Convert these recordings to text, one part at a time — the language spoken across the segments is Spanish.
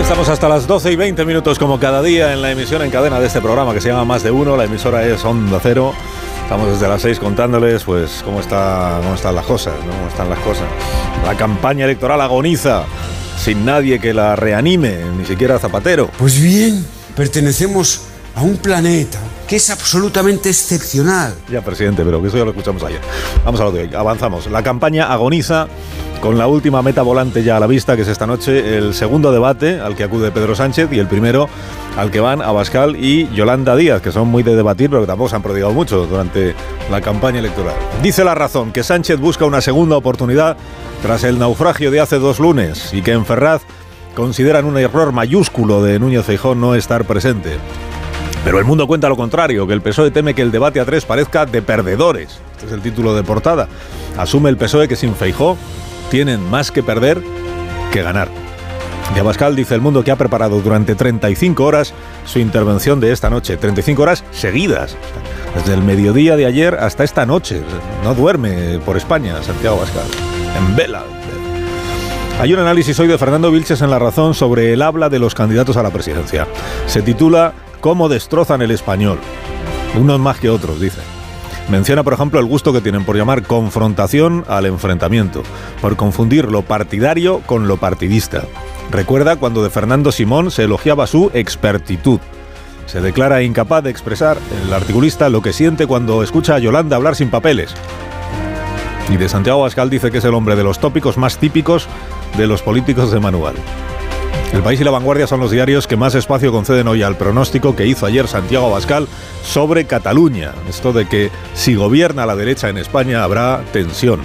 Estamos hasta las 12 y 20 minutos como cada día en la emisión en cadena de este programa que se llama Más de Uno. La emisora es Onda Cero. Estamos desde las 6 contándoles pues cómo, está, cómo están las cosas, ¿no? cómo están las cosas. La campaña electoral agoniza sin nadie que la reanime, ni siquiera Zapatero. Pues bien, pertenecemos a un planeta que es absolutamente excepcional. Ya, presidente, pero que eso ya lo escuchamos ayer. Vamos a lo de hoy. Avanzamos. La campaña agoniza con la última meta volante ya a la vista, que es esta noche el segundo debate al que acude Pedro Sánchez y el primero al que van Abascal y Yolanda Díaz, que son muy de debatir, pero que tampoco se han prodigado mucho durante la campaña electoral. Dice la razón que Sánchez busca una segunda oportunidad tras el naufragio de hace dos lunes y que en Ferraz consideran un error mayúsculo de Núñez Feijóo no estar presente. Pero el mundo cuenta lo contrario, que el PSOE teme que el debate a tres parezca de perdedores. Este es el título de portada. Asume el PSOE que sin Feijó tienen más que perder que ganar. De Abascal dice el mundo que ha preparado durante 35 horas su intervención de esta noche. 35 horas seguidas. Desde el mediodía de ayer hasta esta noche. No duerme por España, Santiago Abascal. En vela. Hay un análisis hoy de Fernando Vilches en La Razón sobre el habla de los candidatos a la presidencia. Se titula Cómo destrozan el español. Unos más que otros, dice. Menciona, por ejemplo, el gusto que tienen por llamar confrontación al enfrentamiento, por confundir lo partidario con lo partidista. Recuerda cuando de Fernando Simón se elogiaba su expertitud. Se declara incapaz de expresar el articulista lo que siente cuando escucha a Yolanda hablar sin papeles. Y de Santiago Abascal dice que es el hombre de los tópicos más típicos de los políticos de manual. El País y La Vanguardia son los diarios que más espacio conceden hoy al pronóstico que hizo ayer Santiago Abascal sobre Cataluña. Esto de que si gobierna la derecha en España habrá tensión.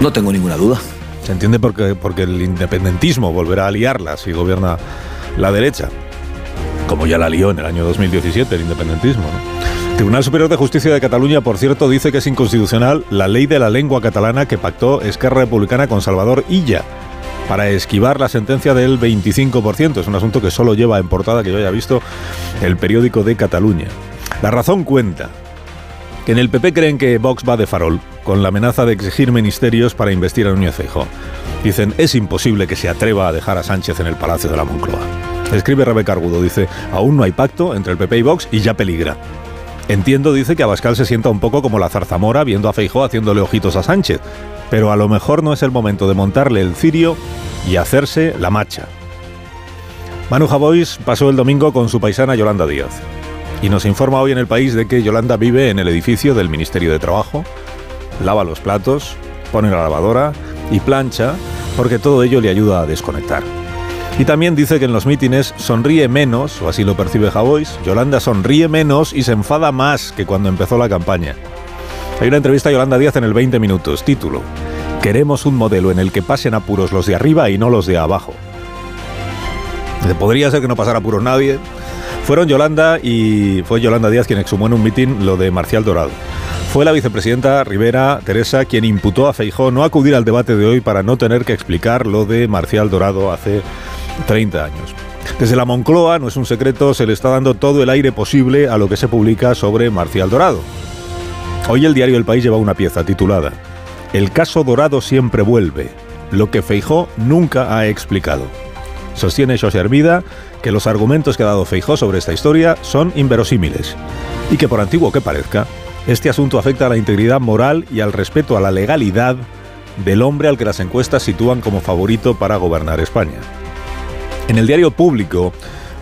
No tengo ninguna duda. Se entiende porque, porque el independentismo volverá a liarla si gobierna la derecha. Como ya la lió en el año 2017 el independentismo. ¿no? El Tribunal Superior de Justicia de Cataluña, por cierto, dice que es inconstitucional la ley de la lengua catalana que pactó Esquerra Republicana con Salvador Illa para esquivar la sentencia del 25%. Es un asunto que solo lleva en portada, que yo haya visto, el periódico de Cataluña. La razón cuenta que en el PP creen que Vox va de farol, con la amenaza de exigir ministerios para investir a Núñez Feijóo. Dicen, es imposible que se atreva a dejar a Sánchez en el Palacio de la Moncloa. Escribe Rebeca Argudo, dice, aún no hay pacto entre el PP y Vox y ya peligra. Entiendo, dice, que Abascal se sienta un poco como la zarzamora viendo a Feijó haciéndole ojitos a Sánchez, pero a lo mejor no es el momento de montarle el cirio y hacerse la macha. Manu Javois pasó el domingo con su paisana Yolanda Díaz y nos informa hoy en el país de que Yolanda vive en el edificio del Ministerio de Trabajo, lava los platos, pone la lavadora y plancha porque todo ello le ayuda a desconectar. Y también dice que en los mítines sonríe menos, o así lo percibe Javois, Yolanda sonríe menos y se enfada más que cuando empezó la campaña. Hay una entrevista a Yolanda Díaz en el 20 minutos, título, Queremos un modelo en el que pasen apuros los de arriba y no los de abajo. Podría ser que no pasara apuros nadie. Fueron Yolanda y fue Yolanda Díaz quien exhumó en un mitin lo de Marcial Dorado. Fue la vicepresidenta Rivera Teresa quien imputó a Feijó no acudir al debate de hoy para no tener que explicar lo de Marcial Dorado hace 30 años. Desde la Moncloa, no es un secreto, se le está dando todo el aire posible a lo que se publica sobre Marcial Dorado. Hoy el diario El País lleva una pieza titulada El caso Dorado siempre vuelve, lo que Feijó nunca ha explicado. Sostiene José Hermida que los argumentos que ha dado Feijó sobre esta historia son inverosímiles y que por antiguo que parezca, este asunto afecta a la integridad moral y al respeto a la legalidad del hombre al que las encuestas sitúan como favorito para gobernar España. En el diario público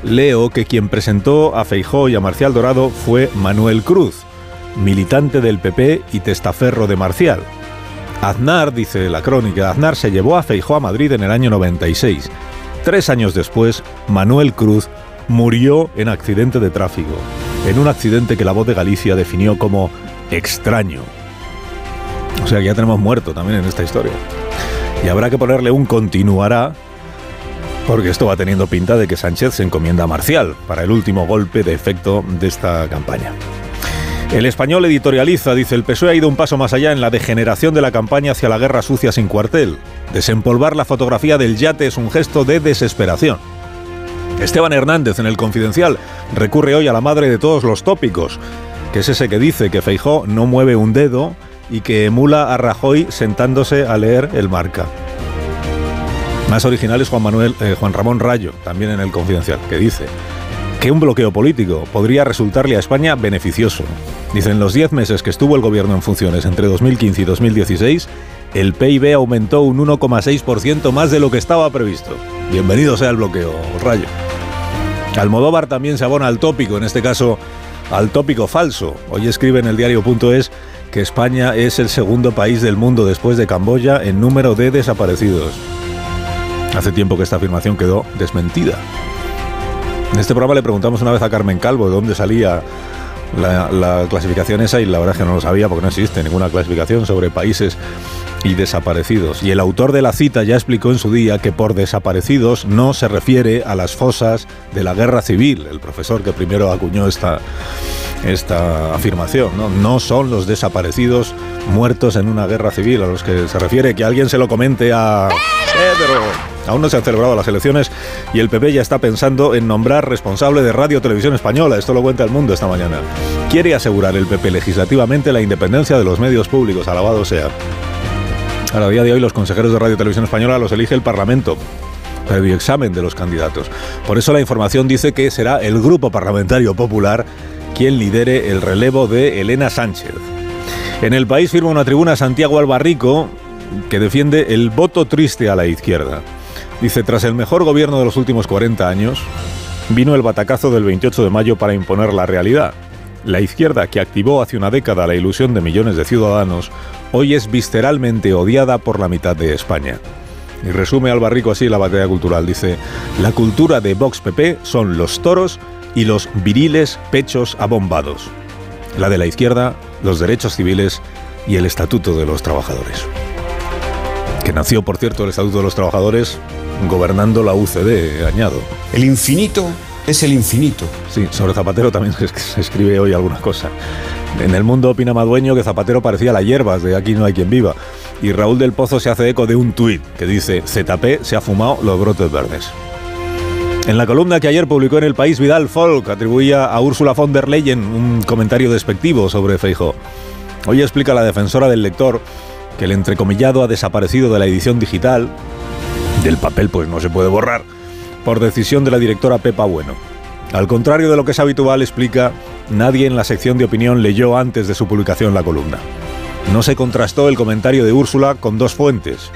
leo que quien presentó a Feijó y a Marcial Dorado fue Manuel Cruz, militante del PP y testaferro de Marcial. Aznar, dice la crónica, Aznar se llevó a Feijó a Madrid en el año 96. Tres años después, Manuel Cruz murió en accidente de tráfico. en un accidente que la voz de Galicia definió como extraño. O sea que ya tenemos muerto también en esta historia. Y habrá que ponerle un continuará, porque esto va teniendo pinta de que Sánchez se encomienda a Marcial para el último golpe de efecto de esta campaña. El español editorializa, dice, el PSOE ha ido un paso más allá en la degeneración de la campaña hacia la guerra sucia sin cuartel. Desempolvar la fotografía del yate es un gesto de desesperación. Esteban Hernández en el Confidencial recurre hoy a la madre de todos los tópicos, que es ese que dice que Feijó no mueve un dedo y que emula a Rajoy sentándose a leer el marca. Más original es Juan, Manuel, eh, Juan Ramón Rayo, también en el Confidencial, que dice que un bloqueo político podría resultarle a España beneficioso. Dicen los 10 meses que estuvo el gobierno en funciones entre 2015 y 2016, el PIB aumentó un 1,6% más de lo que estaba previsto. Bienvenido sea el bloqueo, Rayo. Almodóvar también se abona al tópico, en este caso al tópico falso. Hoy escribe en el diario.es que España es el segundo país del mundo después de Camboya en número de desaparecidos. Hace tiempo que esta afirmación quedó desmentida. En este programa le preguntamos una vez a Carmen Calvo de dónde salía la, clasificación esa y la verdad es que no lo sabía porque no existe ninguna clasificación sobre países y desaparecidos. Y el autor de la cita ya explicó en su día que por desaparecidos no se refiere a las fosas de la guerra civil, el profesor que primero acuñó esta, esta afirmación. ¿no? no son los desaparecidos muertos en una guerra civil a los que se refiere. Que alguien se lo comente a Pedro. Aún no se han celebrado las elecciones y el PP ya está pensando en nombrar responsable de Radio Televisión Española. Esto lo cuenta el mundo esta mañana. Quiere asegurar el PP legislativamente la independencia de los medios públicos. Alabado sea. A día de hoy los consejeros de Radio Televisión Española los elige el Parlamento previo examen de los candidatos. Por eso la información dice que será el Grupo Parlamentario Popular quien lidere el relevo de Elena Sánchez. En el país firma una tribuna Santiago Albarrico que defiende el voto triste a la izquierda. Dice, tras el mejor gobierno de los últimos 40 años, vino el batacazo del 28 de mayo para imponer la realidad. La izquierda, que activó hace una década la ilusión de millones de ciudadanos, hoy es visceralmente odiada por la mitad de España. Y resume Albarrico así la batalla cultural. Dice, la cultura de Vox PP son los toros y los viriles pechos abombados. La de la izquierda, los derechos civiles y el Estatuto de los Trabajadores. Que nació, por cierto, el Estatuto de los Trabajadores gobernando la UCD, añado. El infinito es el infinito. Sí, sobre Zapatero también se escribe hoy alguna cosa. En el mundo opina Madueño que Zapatero parecía la hierbas de Aquí no hay quien viva. Y Raúl del Pozo se hace eco de un tuit que dice, ZP se ha fumado los brotes verdes. En la columna que ayer publicó en El País, Vidal Folk atribuía a Úrsula von der Leyen un comentario despectivo sobre Feijóo. Hoy explica la defensora del lector que el entrecomillado ha desaparecido de la edición digital del papel pues no se puede borrar, por decisión de la directora Pepa Bueno. Al contrario de lo que es habitual, explica, nadie en la sección de opinión leyó antes de su publicación la columna. No se contrastó el comentario de Úrsula con dos fuentes.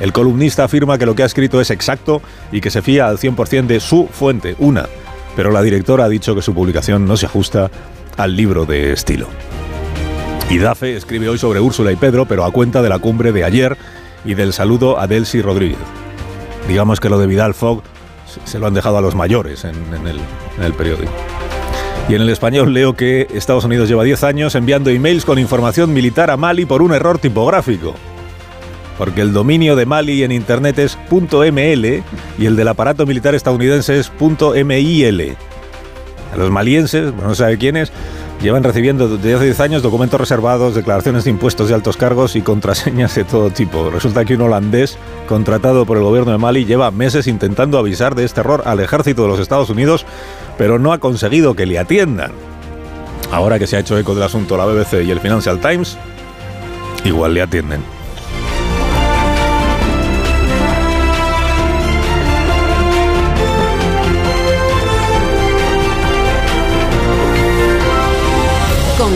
El columnista afirma que lo que ha escrito es exacto y que se fía al 100% de su fuente, una, pero la directora ha dicho que su publicación no se ajusta al libro de estilo. Y Dafe escribe hoy sobre Úrsula y Pedro, pero a cuenta de la cumbre de ayer y del saludo a Delcy Rodríguez digamos que lo de Vidal Fogg se lo han dejado a los mayores en, el, periódico. Y en el español leo que Estados Unidos lleva 10 años enviando emails con información militar a Mali por un error tipográfico. Porque el dominio de Mali en Internet es .ml y el del aparato militar estadounidense es .mil. Los malienses, no sabe quiénes, Llevan recibiendo desde hace 10 años documentos reservados, declaraciones de impuestos de altos cargos y contraseñas de todo tipo. Resulta que un holandés contratado por el gobierno de Mali lleva meses intentando avisar de este error al ejército de los Estados Unidos, pero no ha conseguido que le atiendan. Ahora que se ha hecho eco del asunto la BBC y el Financial Times, igual le atienden.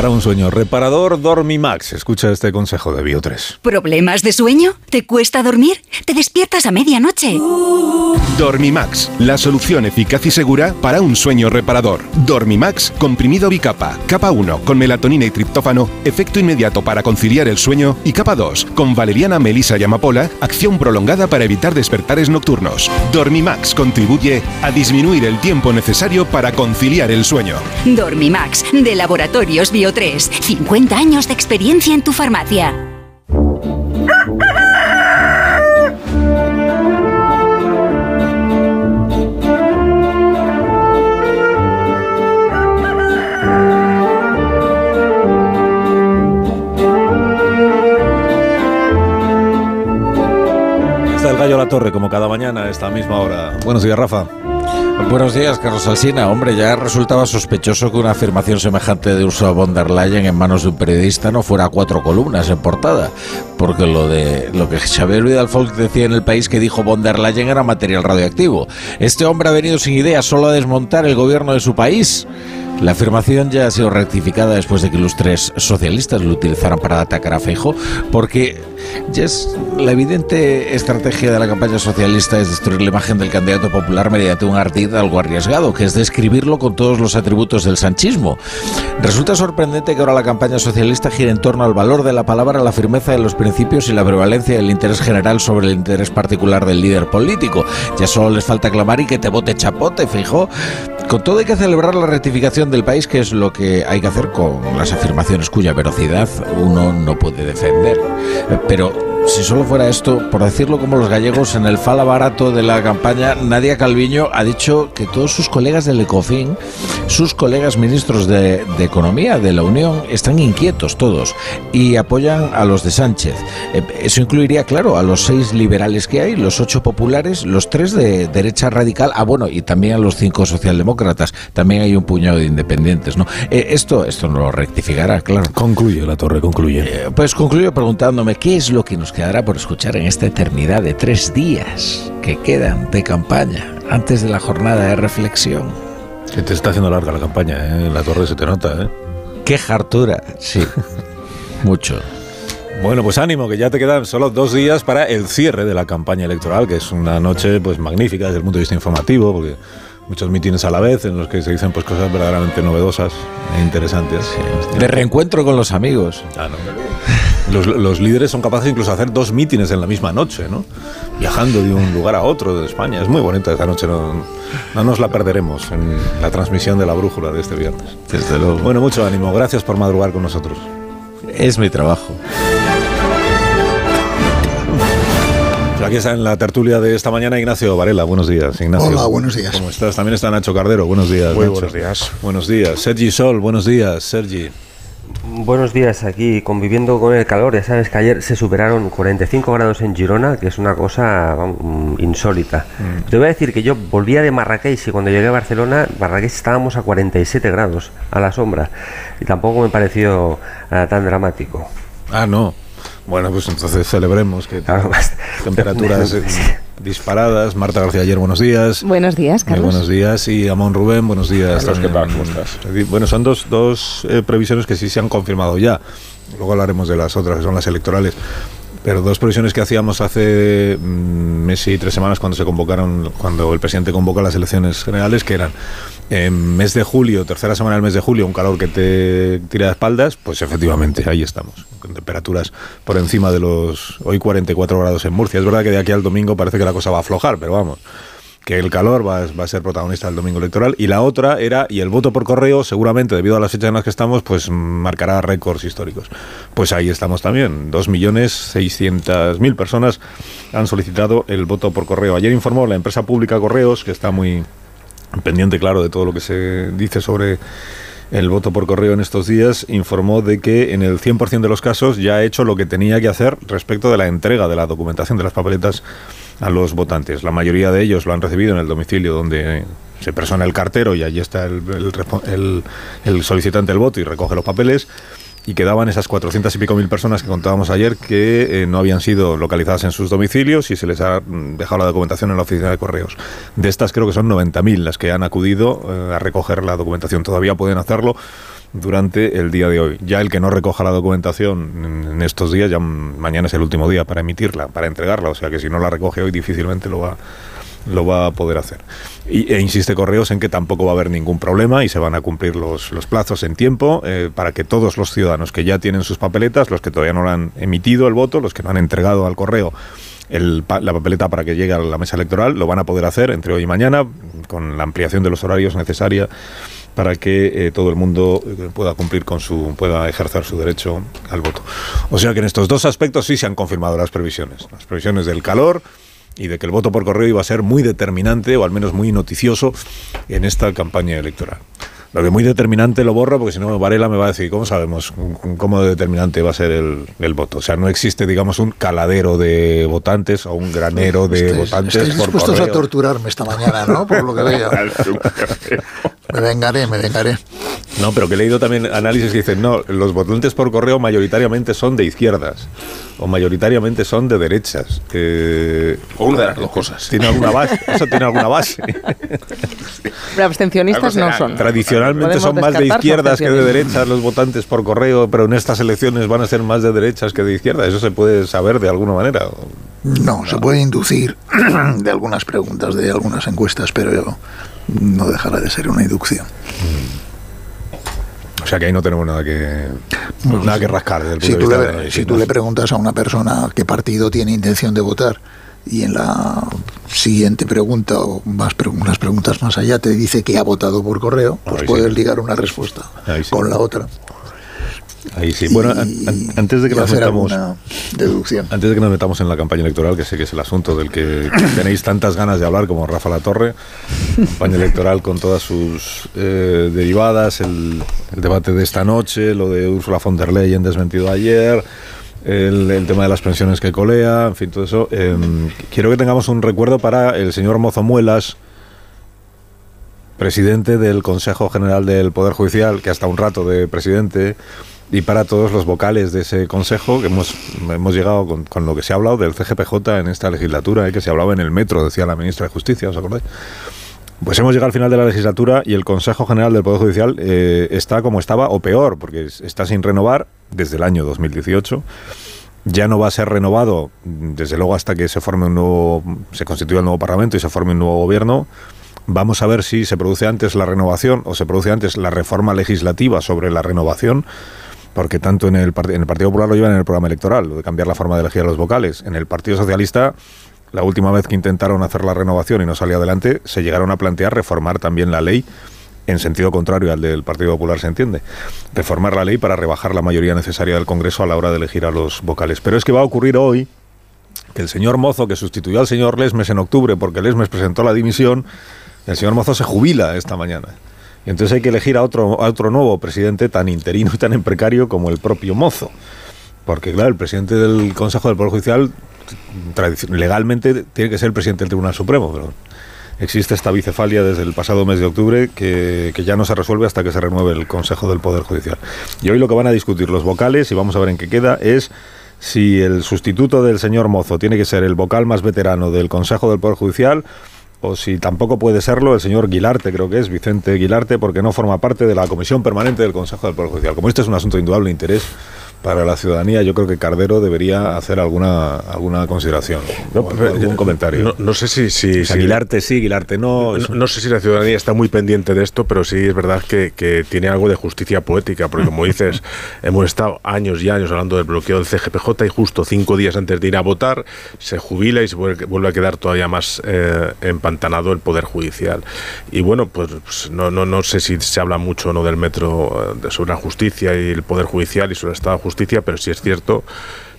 Para un sueño reparador, Dormimax. Escucha este consejo de Bio3. ¿Problemas de sueño? ¿Te cuesta dormir? ¿Te despiertas a medianoche? Dormimax, la solución eficaz y segura para un sueño reparador. Dormimax, comprimido bicapa. Capa 1, con melatonina y triptófano, efecto inmediato para conciliar el sueño. Y capa 2, con valeriana, melisa y amapola, acción prolongada para evitar despertares nocturnos. Dormimax contribuye a disminuir el tiempo necesario para conciliar el sueño. Dormimax, de Laboratorios Bio 3. 50 años de experiencia en tu farmacia. Está el gallo a la torre, como cada mañana a esta misma hora. Buenos días, Rafa. Buenos días, Carlos Alsina. Hombre, ya resultaba sospechoso que una afirmación semejante de Ursula von der Leyen en manos de un periodista no fuera a cuatro columnas en portada, porque lo de lo que Xavier Vidal Folk decía en el país que dijo von der Leyen era material radioactivo. Este hombre ha venido sin idea solo a desmontar el gobierno de su país. La afirmación ya ha sido rectificada después de que los tres socialistas lo utilizaran para atacar a Feijo, porque ya es la evidente estrategia de la campaña socialista es destruir la imagen del candidato popular mediante un ardid algo arriesgado, que es describirlo con todos los atributos del sanchismo. Resulta sorprendente que ahora la campaña socialista gire en torno al valor de la palabra, la firmeza de los principios y la prevalencia del interés general sobre el interés particular del líder político. Ya solo les falta clamar y que te vote chapote, fijo. Con todo hay que celebrar la rectificación del país, que es lo que hay que hacer con las afirmaciones cuya velocidad uno no puede defender. Pero si solo fuera esto, por decirlo como los gallegos, en el fala barato de la campaña, Nadia Calviño ha dicho que todos sus colegas del ECOFIN, sus colegas ministros de, de Economía de la Unión, están inquietos todos y apoyan a los de Sánchez. Eh, Eso incluiría, claro, a los seis liberales que hay, los ocho populares, los tres de derecha radical, ah, bueno, y también a los cinco socialdemócratas. También hay un puñado de independientes, ¿no? Eh, esto, esto no lo rectificará, claro. Concluye la torre, concluye. Eh, Pues concluyo preguntándome qué es lo que nos quedará por escuchar en esta eternidad de tres días que quedan de campaña antes de la jornada de reflexión. Que te está haciendo larga la campaña, ¿eh? La torre se te nota, ¿eh? ¡Qué hartura! Sí, mucho. Bueno, pues ánimo, que ya te quedan solo dos días para el cierre de la campaña electoral, que es una noche pues magnífica desde el punto de vista informativo, porque muchos mítines a la vez en los que se dicen pues cosas verdaderamente novedosas e interesantes. De reencuentro con los amigos. Ah, no. Los, los líderes son capaces incluso de hacer dos mítines en la misma noche, ¿no? Viajando de un lugar a otro de España. Es muy bonita esta noche, no, no nos la perderemos en la transmisión de la brújula de este viernes. Desde luego. Bueno, mucho ánimo. Gracias por madrugar con nosotros. Es mi trabajo. Aquí está en la tertulia de esta mañana Ignacio Varela. Buenos días, Ignacio. Hola, buenos días. ¿Cómo estás? También está Nacho Cardero. Buenos días, Muy Nacho. buenos días. Buenos días. Sergi Sol, buenos días, Sergi. Buenos días, aquí conviviendo con el calor. Ya sabes que ayer se superaron 45 grados en Girona, que es una cosa vamos, insólita. Te voy a decir que yo volvía de Marrakech y cuando llegué a Barcelona, Marrakech estábamos a 47 grados a la sombra. Y tampoco me pareció ah, tan dramático. Ah, no. Bueno, pues entonces celebremos que Claro, temperaturas eh, disparadas. Marta García ayer, buenos días. Buenos días, Muy Carlos. buenos días. Y Amón Rubén, buenos días. Carlos, ¿qué tal? ¿Cómo estás? Bueno, son dos, dos eh, previsiones que sí se han confirmado ya. Luego hablaremos de las otras, que son las electorales. Pero dos previsiones que hacíamos hace mm, mes y tres semanas cuando se convocaron, cuando el presidente convoca las elecciones generales, que eran en mes de julio, tercera semana del mes de julio, un calor que te tira de espaldas, pues efectivamente, ahí estamos, con temperaturas por encima de los hoy 44 grados en Murcia. Es verdad que de aquí al domingo parece que la cosa va a aflojar, pero vamos, que el calor va, a ser protagonista del domingo electoral. Y la otra era, y el voto por correo, seguramente, debido a las fechas en las que estamos, pues marcará récords históricos. Pues ahí estamos también. 2.600.000 personas han solicitado el voto por correo. Ayer informó la empresa pública Correos, que está muy pendiente, claro, de todo lo que se dice sobre el voto por correo en estos días, informó de que en el 100% de los casos ya ha hecho lo que tenía que hacer respecto de la entrega de la documentación de las papeletas a los votantes. La mayoría de ellos lo han recibido en el domicilio donde se persona el cartero y allí está el, el el solicitante del voto y recoge los papeles. Y quedaban esas 400 y pico mil personas que contábamos ayer que eh, no habían sido localizadas en sus domicilios y se les ha mm, dejado la documentación en la oficina de correos. De estas creo que son 90.000 las que han acudido eh, a recoger la documentación. Todavía pueden hacerlo durante el día de hoy. Ya el que no recoja la documentación en estos días, ya mañana es el último día para emitirla, para entregarla, o sea que si no la recoge hoy difícilmente lo va lo va a poder hacer. Y, e insiste Correos en que tampoco va a haber ningún problema y se van a cumplir los, los plazos en tiempo eh, para que todos los ciudadanos que ya tienen sus papeletas, los que todavía no han emitido el voto, los que no han entregado al correo el, la papeleta para que llegue a la mesa electoral, lo van a poder hacer entre hoy y mañana con la ampliación de los horarios necesaria para que eh, todo el mundo eh, pueda cumplir con su pueda ejercer su derecho al voto. O sea que en estos dos aspectos sí se han confirmado las previsiones, las previsiones del calor y de que el voto por correo iba a ser muy determinante o al menos muy noticioso en esta campaña electoral. Lo que muy determinante lo borro porque si no Varela me va a decir, ¿cómo sabemos cómo determinante va a ser el, voto? O sea, no existe, digamos, un caladero de votantes o un granero de votantes. Estáis dispuestos a torturarme esta mañana, ¿no? Por lo que veo. me vengaré, me vengaré. No, pero que he leído también análisis que dicen, no, los votantes por correo mayoritariamente son de izquierdas o mayoritariamente son de derechas. o una de las dos cosas. ¿Tiene alguna base? ¿Eso tiene alguna base? Pero abstencionistas no son. Tradicionalmente son más de izquierdas que de derechas los votantes por correo, pero en estas elecciones van a ser más de derechas que de izquierdas. ¿Eso se puede saber de alguna manera? No, se puede inducir de algunas preguntas, de algunas encuestas, pero no dejará de ser una inducción. O sea que ahí no tenemos nada que nada que rascar. Desde el si, punto tú de le, vista de si tú le preguntas a una persona qué partido tiene intención de votar y en la siguiente pregunta o más unas preguntas más allá te dice que ha votado por correo, pues Ahí puedes sí. ligar una respuesta Ahí sí. con la otra. Ahí sí. Bueno, an- an- antes de que nos metamos deducción. antes de que nos metamos en la campaña electoral, que sé que es el asunto del que tenéis tantas ganas de hablar como Rafa La Torre, campaña electoral con todas sus eh, derivadas, el, el debate de esta noche, lo de Ursula von der Leyen desmentido ayer, el, tema de las pensiones que colea, en fin, todo eso. eh, quiero que tengamos un recuerdo para el señor Mozo Muelas, presidente del Consejo General del Poder Judicial, que hasta un rato de presidente, y para todos los vocales de ese consejo, que hemos, hemos llegado con, con lo que se ha hablado del CGPJ en esta legislatura, eh, que se hablaba en el metro, decía la ministra de Justicia, ¿os acordáis? Pues hemos llegado al final de la legislatura y el Consejo General del Poder Judicial eh, está como estaba o peor, porque es- está sin renovar desde el año 2018. Ya no va a ser renovado, mm, desde luego, hasta que se forme un nuevo, se constituya el nuevo Parlamento y se forme un nuevo gobierno. Vamos a ver si se produce antes la renovación o se produce antes la reforma legislativa sobre la renovación, porque tanto en el, en el Partido Popular lo llevan en el programa electoral, lo de cambiar la forma de elegir a los vocales. En el Partido Socialista, la última vez que intentaron hacer la renovación y no salió adelante, se llegaron a plantear reformar también la ley en sentido contrario al del Partido Popular, se entiende. Reformar la ley para rebajar la mayoría necesaria del Congreso a la hora de elegir a los vocales. Pero es que va a ocurrir hoy que el señor Mozo, que sustituyó al señor Lesmes en octubre porque Lesmes presentó la dimisión, el señor Mozo se jubila esta mañana. Y entonces hay que elegir a otro, a otro nuevo presidente tan interino y tan precario como el propio Mozo. Porque, claro, el presidente del Consejo del Poder Judicial legalmente tiene que ser el presidente del Tribunal Supremo, pero existe esta bicefalia desde el pasado mes de octubre que, que ya no se resuelve hasta que se renueve el Consejo del Poder Judicial. Y hoy lo que van a discutir los vocales, y vamos a ver en qué queda, es si el sustituto del señor Mozo tiene que ser el vocal más veterano del Consejo del Poder Judicial o si tampoco puede serlo el señor Guilarte, creo que es Vicente Guilarte, porque no forma parte de la Comisión Permanente del Consejo del Poder Judicial. Como este es un asunto de indudable interés para la ciudadanía, yo creo que Cardero debería hacer alguna alguna consideración, o algún comentario. No, no sé si... si, O sea, si- Guilarte sí, Guilarte no. no, no sé si la ciudadanía está muy pendiente de esto, pero sí es verdad que, que tiene algo de justicia poética, porque como dices, hemos estado años y años hablando del bloqueo del CGPJ y justo cinco días antes de ir a votar se jubila y se vuelve, a quedar todavía más eh, empantanado el Poder Judicial. Y bueno, pues, pues, no, no, no sé si se habla mucho o no del metro eh, sobre la justicia y el Poder Judicial y sobre el Estado Pero sí es cierto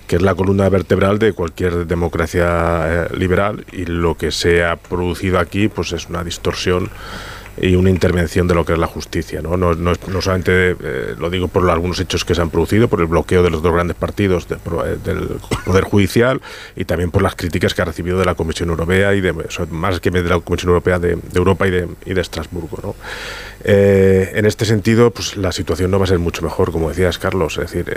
que es la columna vertebral de cualquier democracia eh, liberal y lo que se ha producido aquí pues es una distorsión y una intervención de lo que es la justicia. No, no, no, no solamente eh, lo digo por algunos hechos que se han producido, por el bloqueo de los dos grandes partidos eh, del Poder Judicial y también por las críticas que ha recibido de la Comisión Europea y de, más que de la Comisión Europea de, Europa y de, y de Estrasburgo. ¿no? Eh, en este sentido, pues la situación no va a ser mucho mejor, como decías, Carlos. Es decir,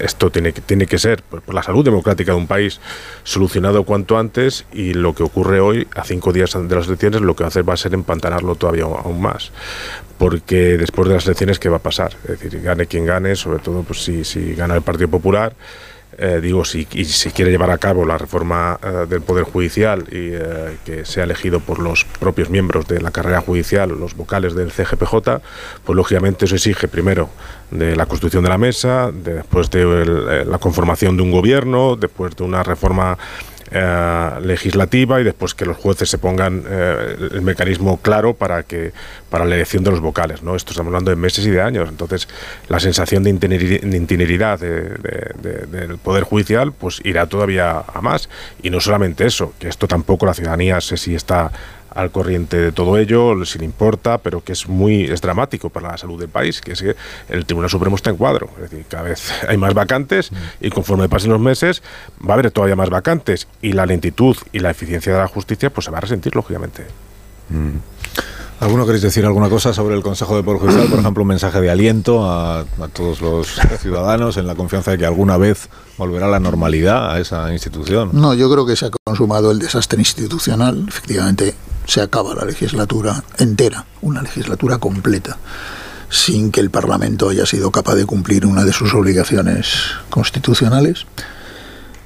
esto tiene que, tiene que ser, por, por la salud democrática de un país, solucionado cuanto antes y lo que ocurre hoy, a cinco días de las elecciones, lo que va a hacer va a ser empantanarlo todavía aún más. Porque después de las elecciones, ¿qué va a pasar? Es decir, gane quien gane, sobre todo pues, si, si gana el Partido Popular, eh, digo, si, y si quiere llevar a cabo la reforma eh, del Poder Judicial y eh, que sea elegido por los propios miembros de la carrera judicial, los vocales del CGPJ, pues lógicamente eso exige primero de la constitución de la mesa, de- después de la conformación de un gobierno, después de una reforma eh, legislativa y después que los jueces se pongan eh, el mecanismo claro para que para la elección de los vocales no esto estamos hablando de meses y de años. Entonces la sensación de interineri- de interioridad de- de- de- del poder judicial pues irá todavía a más. Y no solamente eso que esto tampoco la ciudadanía sé si está al corriente de todo ello, si le importa, pero que es muy es dramático para la salud del país, que es que el Tribunal Supremo está en cuadro. Es decir, cada vez hay más vacantes y conforme pasen los meses va a haber todavía más vacantes y la lentitud y la eficiencia de la justicia pues se va a resentir, lógicamente. ¿Alguno queréis decir alguna cosa sobre el Consejo de Poder Judicial? Por ejemplo, un mensaje de aliento a, a todos los ciudadanos en la confianza de que alguna vez volverá la normalidad a esa institución. No, yo creo que se ha consumado el desastre institucional. Efectivamente, se acaba la legislatura entera, una legislatura completa, sin que el Parlamento haya sido capaz de cumplir una de sus obligaciones constitucionales.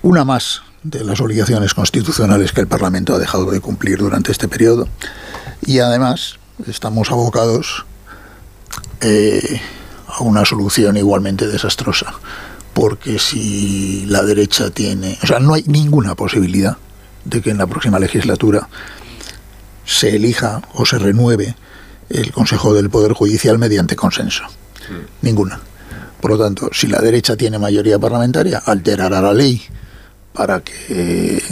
Una más de las obligaciones constitucionales que el Parlamento ha dejado de cumplir durante este periodo. Y además, estamos abocados eh, a una solución igualmente desastrosa. Porque si la derecha tiene. O sea, no hay ninguna posibilidad de que en la próxima legislatura se elija o se renueve el Consejo del Poder Judicial mediante consenso. Ninguna. Por lo tanto, si la derecha tiene mayoría parlamentaria, alterará la ley para que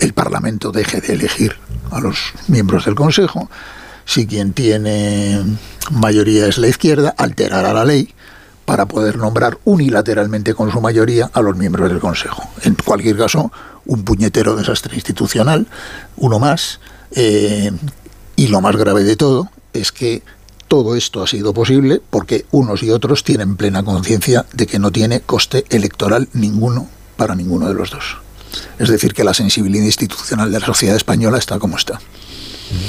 el Parlamento deje de elegir a los miembros del Consejo. Si quien tiene mayoría es la izquierda, alterará la ley para poder nombrar unilateralmente con su mayoría a los miembros del Consejo. En cualquier caso, un puñetero desastre institucional, uno más, eh, y lo más grave de todo es que todo esto ha sido posible porque unos y otros tienen plena conciencia de que no tiene coste electoral ninguno para ninguno de los dos. Es decir, que la sensibilidad institucional de la sociedad española está como está.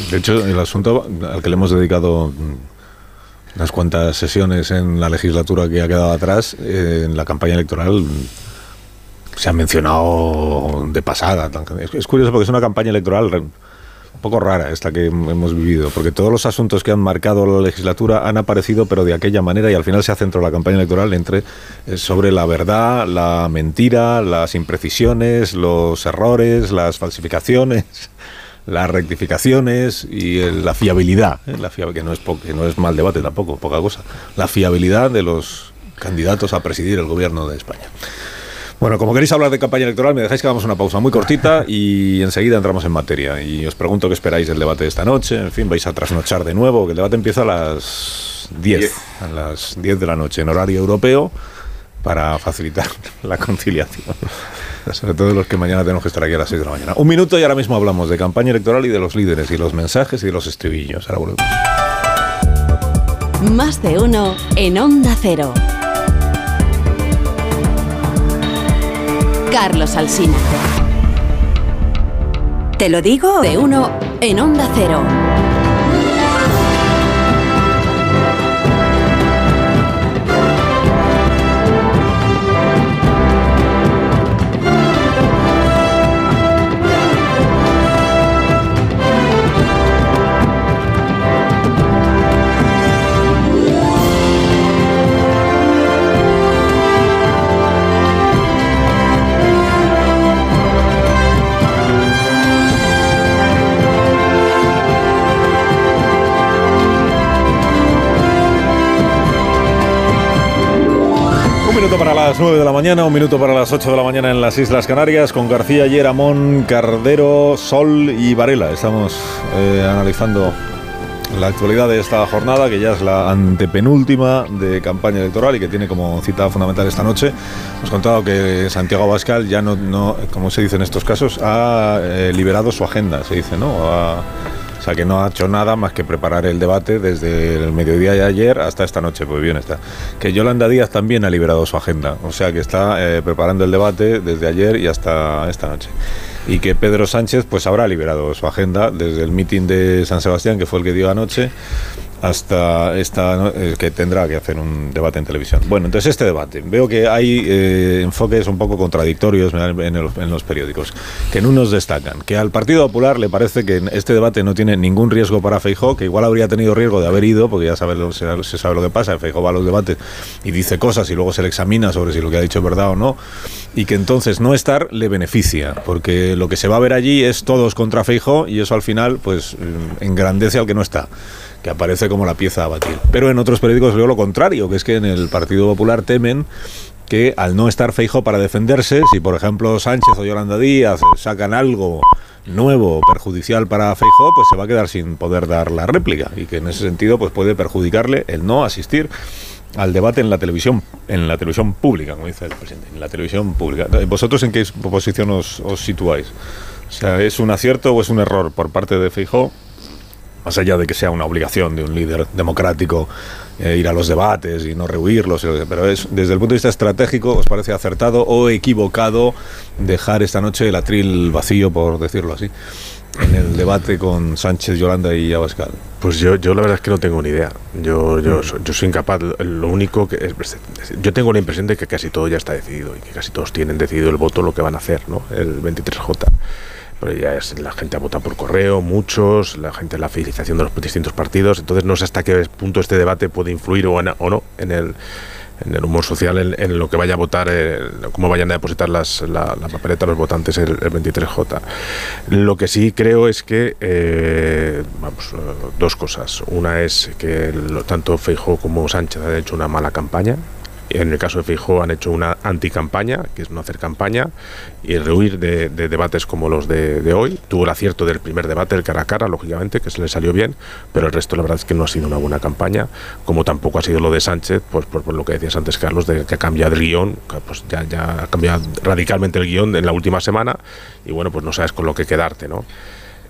De hecho, el asunto al que le hemos dedicado mm, unas cuantas sesiones en la legislatura que ha quedado atrás, eh, en la campaña electoral, mm, se ha mencionado de pasada. Es, es curioso porque es una campaña electoral un poco rara esta que hemos vivido, porque todos los asuntos que han marcado la legislatura han aparecido, pero de aquella manera, y al final se ha centrado la campaña electoral entre eh, sobre la verdad, la mentira, las imprecisiones, los errores, las falsificaciones las rectificaciones y el- la fiabilidad, ¿eh? la fiab- que, no es que no es mal debate tampoco, poca cosa, la fiabilidad de los candidatos a presidir el gobierno de España. Bueno, como queréis hablar de campaña electoral, me dejáis que hagamos una pausa muy cortita y enseguida entramos en materia. Y os pregunto qué esperáis del debate de esta noche. En fin, vais a trasnochar de nuevo, que el debate empieza a las 10, a las 10 de la noche en horario europeo para facilitar la conciliación. Sobre todo los que mañana tenemos que estar aquí a las 6 de la mañana. Un minuto y ahora mismo hablamos de campaña electoral y de los líderes y los mensajes y los estribillos. Ahora volvemos. Más de uno en Onda Cero. Carlos Alsina. ¿Te lo digo? De uno en Onda Cero. 9 de la mañana, un minuto para las 8 de la mañana en las Islas Canarias, con García Yeramón, Cardero, Sol y Varela. Estamos eh, analizando la actualidad de esta jornada, que ya es la antepenúltima de campaña electoral y que tiene como cita fundamental esta noche. Hemos contado que Santiago Abascal ya no, no como se dice en estos casos, ha eh, liberado su agenda, se dice, ¿no? Ha- o sea, que no ha hecho nada más que preparar el debate desde el mediodía de ayer hasta esta noche. Pues bien está. Que Yolanda Díaz también ha liberado su agenda. O sea, que está eh, preparando el debate desde ayer y hasta esta noche. Y que Pedro Sánchez pues habrá liberado su agenda desde el mitin de San Sebastián, que fue el que dio anoche, hasta esta que tendrá que hacer un debate en televisión. Bueno, entonces este debate. Veo que hay eh, enfoques un poco contradictorios en, el- en los periódicos, que en unos destacan que al Partido Popular le parece que este debate no tiene ningún riesgo para Feijó, que igual habría tenido riesgo de haber ido, porque ya sabe lo- se, se sabe lo que pasa, Feijó va a los debates y dice cosas y luego se le examina sobre si lo que ha dicho es verdad o no, y que entonces no estar le beneficia, porque lo que se va a ver allí es todos contra Feijó y eso al final pues mm, engrandece al que no está que aparece como la pieza a batir. Pero en otros periódicos veo lo contrario, que es que en el Partido Popular temen que al no estar Feijo para defenderse, si por ejemplo Sánchez o Yolanda Díaz sacan algo nuevo perjudicial para Feijo, pues se va a quedar sin poder dar la réplica y que en ese sentido pues puede perjudicarle el no asistir al debate en la televisión en la televisión pública, como dice el presidente, en la televisión pública. ¿Vosotros en qué posición os, os situáis? O sea, ¿es un acierto o es un error por parte de Feijóo más allá de que sea una obligación de un líder democrático eh, ir a los debates y no rehuirlos, y- pero es desde el punto de vista estratégico, ¿os parece acertado o equivocado dejar esta noche el atril vacío, por decirlo así, en el debate con Sánchez, Yolanda y Abascal? Pues yo, yo la verdad es que no tengo ni idea. Yo, yo, soy, yo soy incapaz. Lo- Lo único que es, yo tengo la impresión de que casi todo ya está decidido y que casi todos tienen decidido el voto lo que van a hacer, ¿no? El 23J. Pero ya es la gente ha votado por correo, muchos, la gente la fidelización de los distintos partidos. Entonces no sé hasta qué punto este debate puede influir o, en- o no en el en el humor social, en, lo que vaya a votar, eh, cómo vayan a depositar las, la, la papeleta los votantes el, el 23J. Lo que sí creo es que, eh, vamos, eh, dos cosas. Una es que lo- tanto Feijóo como Sánchez han hecho una mala campaña. En el caso de Feijóo han hecho una anticampaña, que es no hacer campaña, y rehuir de, de debates como los de, hoy. Tuvo el acierto del primer debate, el cara a cara, lógicamente, que se le salió bien, pero el resto la verdad es que no ha sido una buena campaña, como tampoco ha sido lo de Sánchez, pues por, lo que decías antes, Carlos, de que ha cambiado el guion, pues ya, ya ha cambiado radicalmente el guion en la última semana, y bueno, pues no sabes con lo que quedarte, ¿no?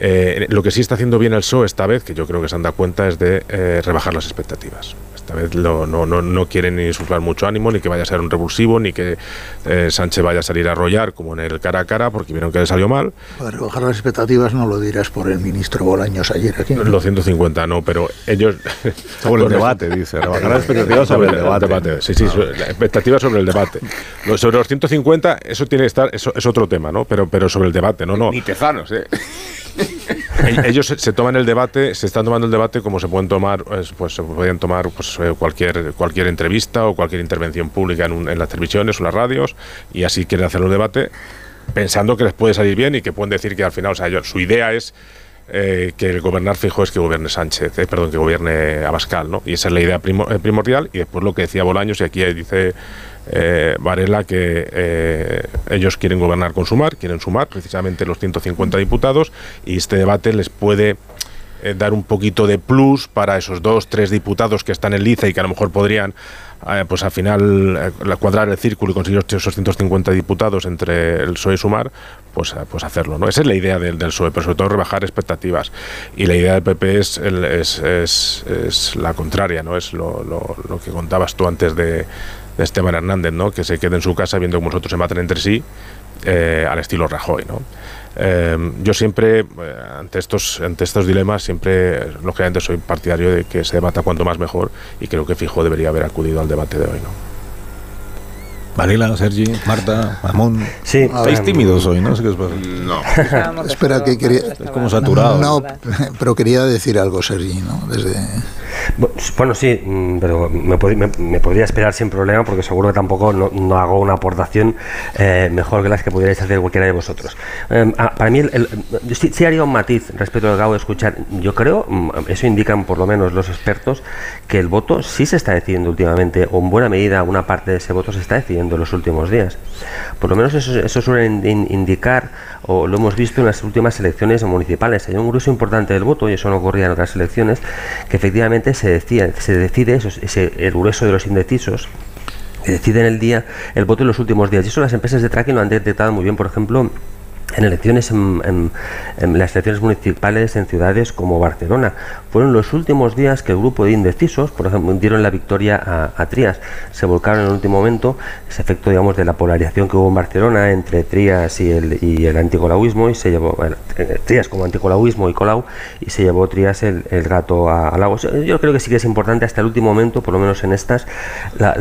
Eh, lo que sí está haciendo bien el PSOE esta vez, que yo creo que se han dado cuenta, es de eh, rebajar las expectativas. Esta vez lo- no, no, no quieren ni insuflar mucho ánimo, ni que vaya a ser un revulsivo, ni que eh, Sánchez vaya a salir a arrollar como en el cara a cara, porque vieron que le salió mal. Para rebajar las expectativas no lo dirás por el ministro Bolaños ayer aquí. Los 150 no, pero ellos... Sobre el debate, dice, rebajar las expectativas sobre el debate. Sí, sí, sobre- la expectativa sobre el debate. Lo- sobre los 150, eso tiene que estar, eso es otro tema, ¿no? Pero, pero sobre el debate, no, no. Ni tezanos, ¿eh? Ellos se, toman el debate, se están tomando el debate como se pueden tomar, pues, pues se podrían tomar pues, eh, cualquier cualquier entrevista o cualquier intervención pública en, un- en las televisiones o las radios y así quieren hacer un debate pensando que les puede salir bien y que pueden decir que al final, o sea, ellos- su idea es eh, que el gobernar fijo es que gobierne Sánchez, eh, perdón, que gobierne Abascal, ¿no? Y esa es la idea primo- eh, primordial y después lo que decía Bolaños y aquí dice eh, Varela que eh, ellos quieren gobernar con sumar, quieren sumar precisamente los 150 diputados y este debate les puede eh, dar un poquito de plus para esos dos, tres diputados que están en liza y que a lo mejor podrían, eh, pues al final, eh, cuadrar el círculo y conseguir esos 150 diputados entre el PSOE y Sumar, pues, eh, pues hacerlo. ¿no? Esa es la idea del, del PSOE, pero sobre todo rebajar expectativas. Y la idea del PP es, es, es- la contraria, ¿no? es lo, lo- lo que contabas tú antes de, de Esteban Hernández, ¿no? que se quede en su casa viendo cómo nosotros se matan entre sí, eh, al estilo Rajoy. ¿no? Eh, yo siempre, eh, ante estos, ante estos dilemas, siempre, lógicamente, soy partidario de que se debata cuanto más mejor y creo que Fijo debería haber acudido al debate de hoy. ¿no? Varela, Sergi, Marta, Ramón. Sí. Estáis tímidos hoy, ¿no? sé qué os pasa. No. Espera, que quería. Es como saturado. No, pero quería decir algo, Sergi, ¿no? Desde. Bueno, sí, mm, pero me, podría esperar sin problema porque seguro que tampoco no, hago una aportación eh, mejor que las que pudierais hacer cualquiera de vosotros. Eh, ah, para mí, el, sí, haría un matiz respecto al que acabo de escuchar. Yo creo, mm, eso indican por lo menos los expertos, que el voto sí se está decidiendo últimamente, o en buena medida una parte de ese voto se está decidiendo los últimos días. Por lo menos eso, eso suele indicar, o lo hemos visto en las últimas elecciones municipales. Hay un grueso importante del voto, y eso no ocurría en otras elecciones, que efectivamente se, decía, se decide, eso, ese, el grueso de los indecisos, que deciden el día, el voto en los últimos días. Y eso las empresas de tracking lo han detectado muy bien, por ejemplo, en elecciones en, las elecciones municipales en ciudades como Barcelona. Fueron los últimos días que el grupo de indecisos, por ejemplo, dieron la victoria a, Trías. Se volcaron en el último momento, ese efecto, digamos, de la polarización que hubo en Barcelona entre Trías y el, y el anticolauismo, y se llevó, eh, Trías como anticolauismo y Colau, y se llevó Trías el, gato a, Lagos. Yo creo que sí que es importante hasta el último momento, por lo menos en estas, la,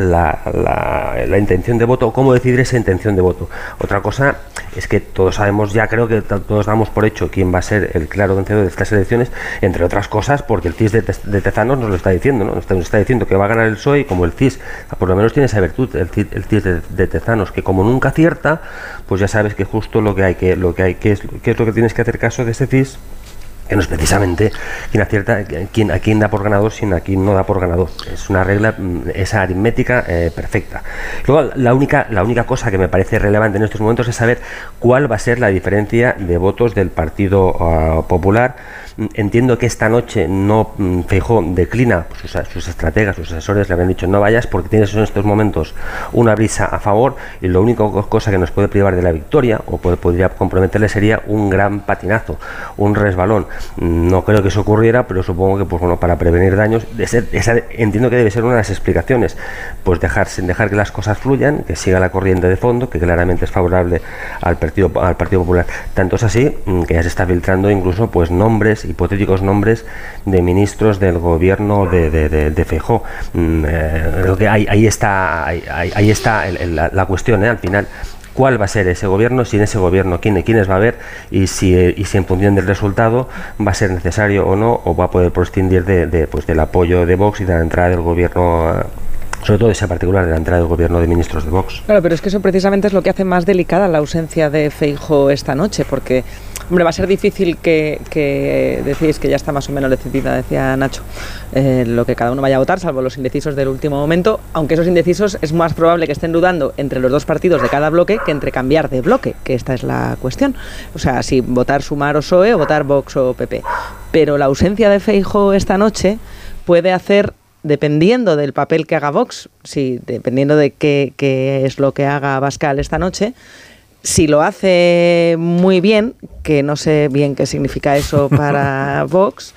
la intención de voto, o cómo decidir esa intención de voto. Otra cosa es que todos sabemos ya creo que todos damos por hecho quién va a ser el claro vencedor de estas elecciones, entre otras cosas porque el CIS de, Tezanos nos lo está diciendo, ¿no? nos está diciendo que va a ganar el PSOE y como el CIS por lo menos tiene esa virtud, el CIS, de, Tezanos, que como nunca acierta, pues ya sabes que justo lo que hay que, lo que hay que es, qué es lo que tienes que hacer caso de ese CIS que no es precisamente quien acierta quien, a quién da por ganador, sino a quien no da por ganador. Es una regla, mm, esa aritmética eh, perfecta. Luego, la única, la única cosa que me parece relevante en estos momentos es saber cuál va a ser la diferencia de votos del Partido ah, Popular Entiendo que esta noche no mm, Feijó declina sus, sus, estrategas, sus asesores le habían dicho no vayas porque tienes en estos momentos una brisa a favor y lo único cosa que nos puede privar de la victoria o podría comprometerle sería un gran patinazo, un resbalón. No creo que eso ocurriera, pero supongo que pues bueno para prevenir daños, entiendo que debe ser una de las explicaciones, pues dejar sin dejar que las cosas fluyan, que siga la corriente de fondo, que claramente es favorable al Partido al Partido Popular. Tanto es así mm, que ya se está filtrando incluso pues nombres hipotéticos nombres de ministros del gobierno de, de, de. Mm, eh, creo que ahí, está, ahí, está la, cuestión, ¿eh? al final cuál va a ser ese gobierno, si en ese gobierno quién, quiénes va a haber y si, y si en función del resultado va a ser necesario o no o va a poder prescindir de, pues, del apoyo de Vox y de la entrada del gobierno sobre todo esa particular de la entrada del gobierno de ministros de Vox. Claro, pero es que eso precisamente es lo que hace más delicada la ausencia de Feijo esta noche, porque hombre, va a ser difícil que, que decís que ya está más o menos decidida, decía Nacho, eh, lo que cada uno vaya a votar, salvo los indecisos del último momento, aunque esos indecisos es más probable que estén dudando entre los dos partidos de cada bloque que entre cambiar de bloque, que esta es la cuestión. O sea, si votar Sumar o PSOE o votar Vox o PP. Pero la ausencia de Feijo esta noche puede hacer dependiendo del papel que haga Vox, si, dependiendo de qué, es lo que haga Bascal esta noche, si lo hace muy bien, que no sé bien qué significa eso para Vox,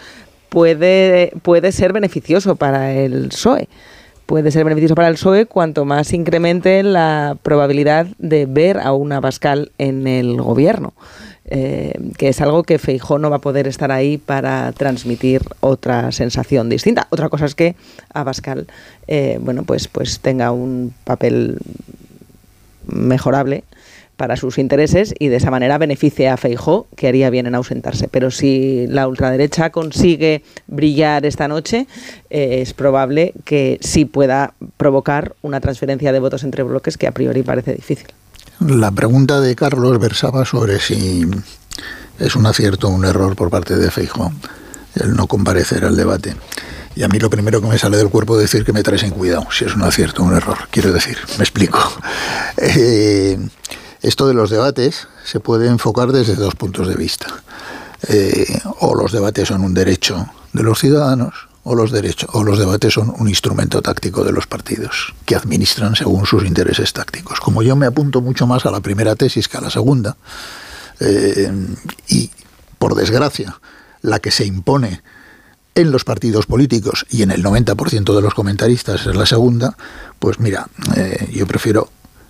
puede, puede ser beneficioso para el PSOE. Puede ser beneficioso para el PSOE cuanto más incremente la probabilidad de ver a una Bascal en el gobierno. Eh, que es algo que Feijó no va a poder estar ahí para transmitir otra sensación distinta. Otra cosa es que Abascal eh, bueno, pues, pues tenga un papel mejorable para sus intereses y de esa manera beneficie a Feijó, que haría bien en ausentarse. Pero si la ultraderecha consigue brillar esta noche, eh, es probable que sí pueda provocar una transferencia de votos entre bloques que a priori parece difícil. La pregunta de Carlos versaba sobre si es un acierto o un error por parte de Feijóo el no comparecer al debate. Y a mí lo primero que me sale del cuerpo es decir que me traes en cuidado, si es un acierto o un error. Quiero decir, me explico. Eh, esto de los debates se puede enfocar desde dos puntos de vista. Eh, o los debates son un derecho de los ciudadanos o los derechos o los debates son un instrumento táctico de los partidos que administran según sus intereses tácticos. Como yo me apunto mucho más a la primera tesis que a la segunda, eh, y por desgracia, la que se impone en los partidos políticos y en el 90% de los comentaristas es la segunda, pues mira, eh, yo prefiero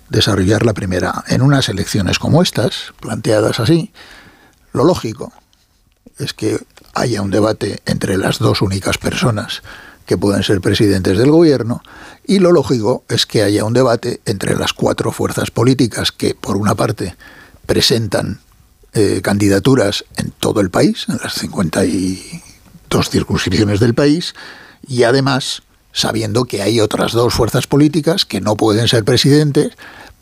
desarrollar la primera. En unas elecciones como estas, planteadas así, lo lógico es que haya un debate entre las dos únicas personas que pueden ser presidentes del gobierno y lo lógico es que haya un debate entre las cuatro fuerzas políticas que, por una parte, presentan eh, candidaturas en todo el país, en las 52 circunscripciones del país, y además sabiendo que hay otras dos fuerzas políticas que no pueden ser presidentes,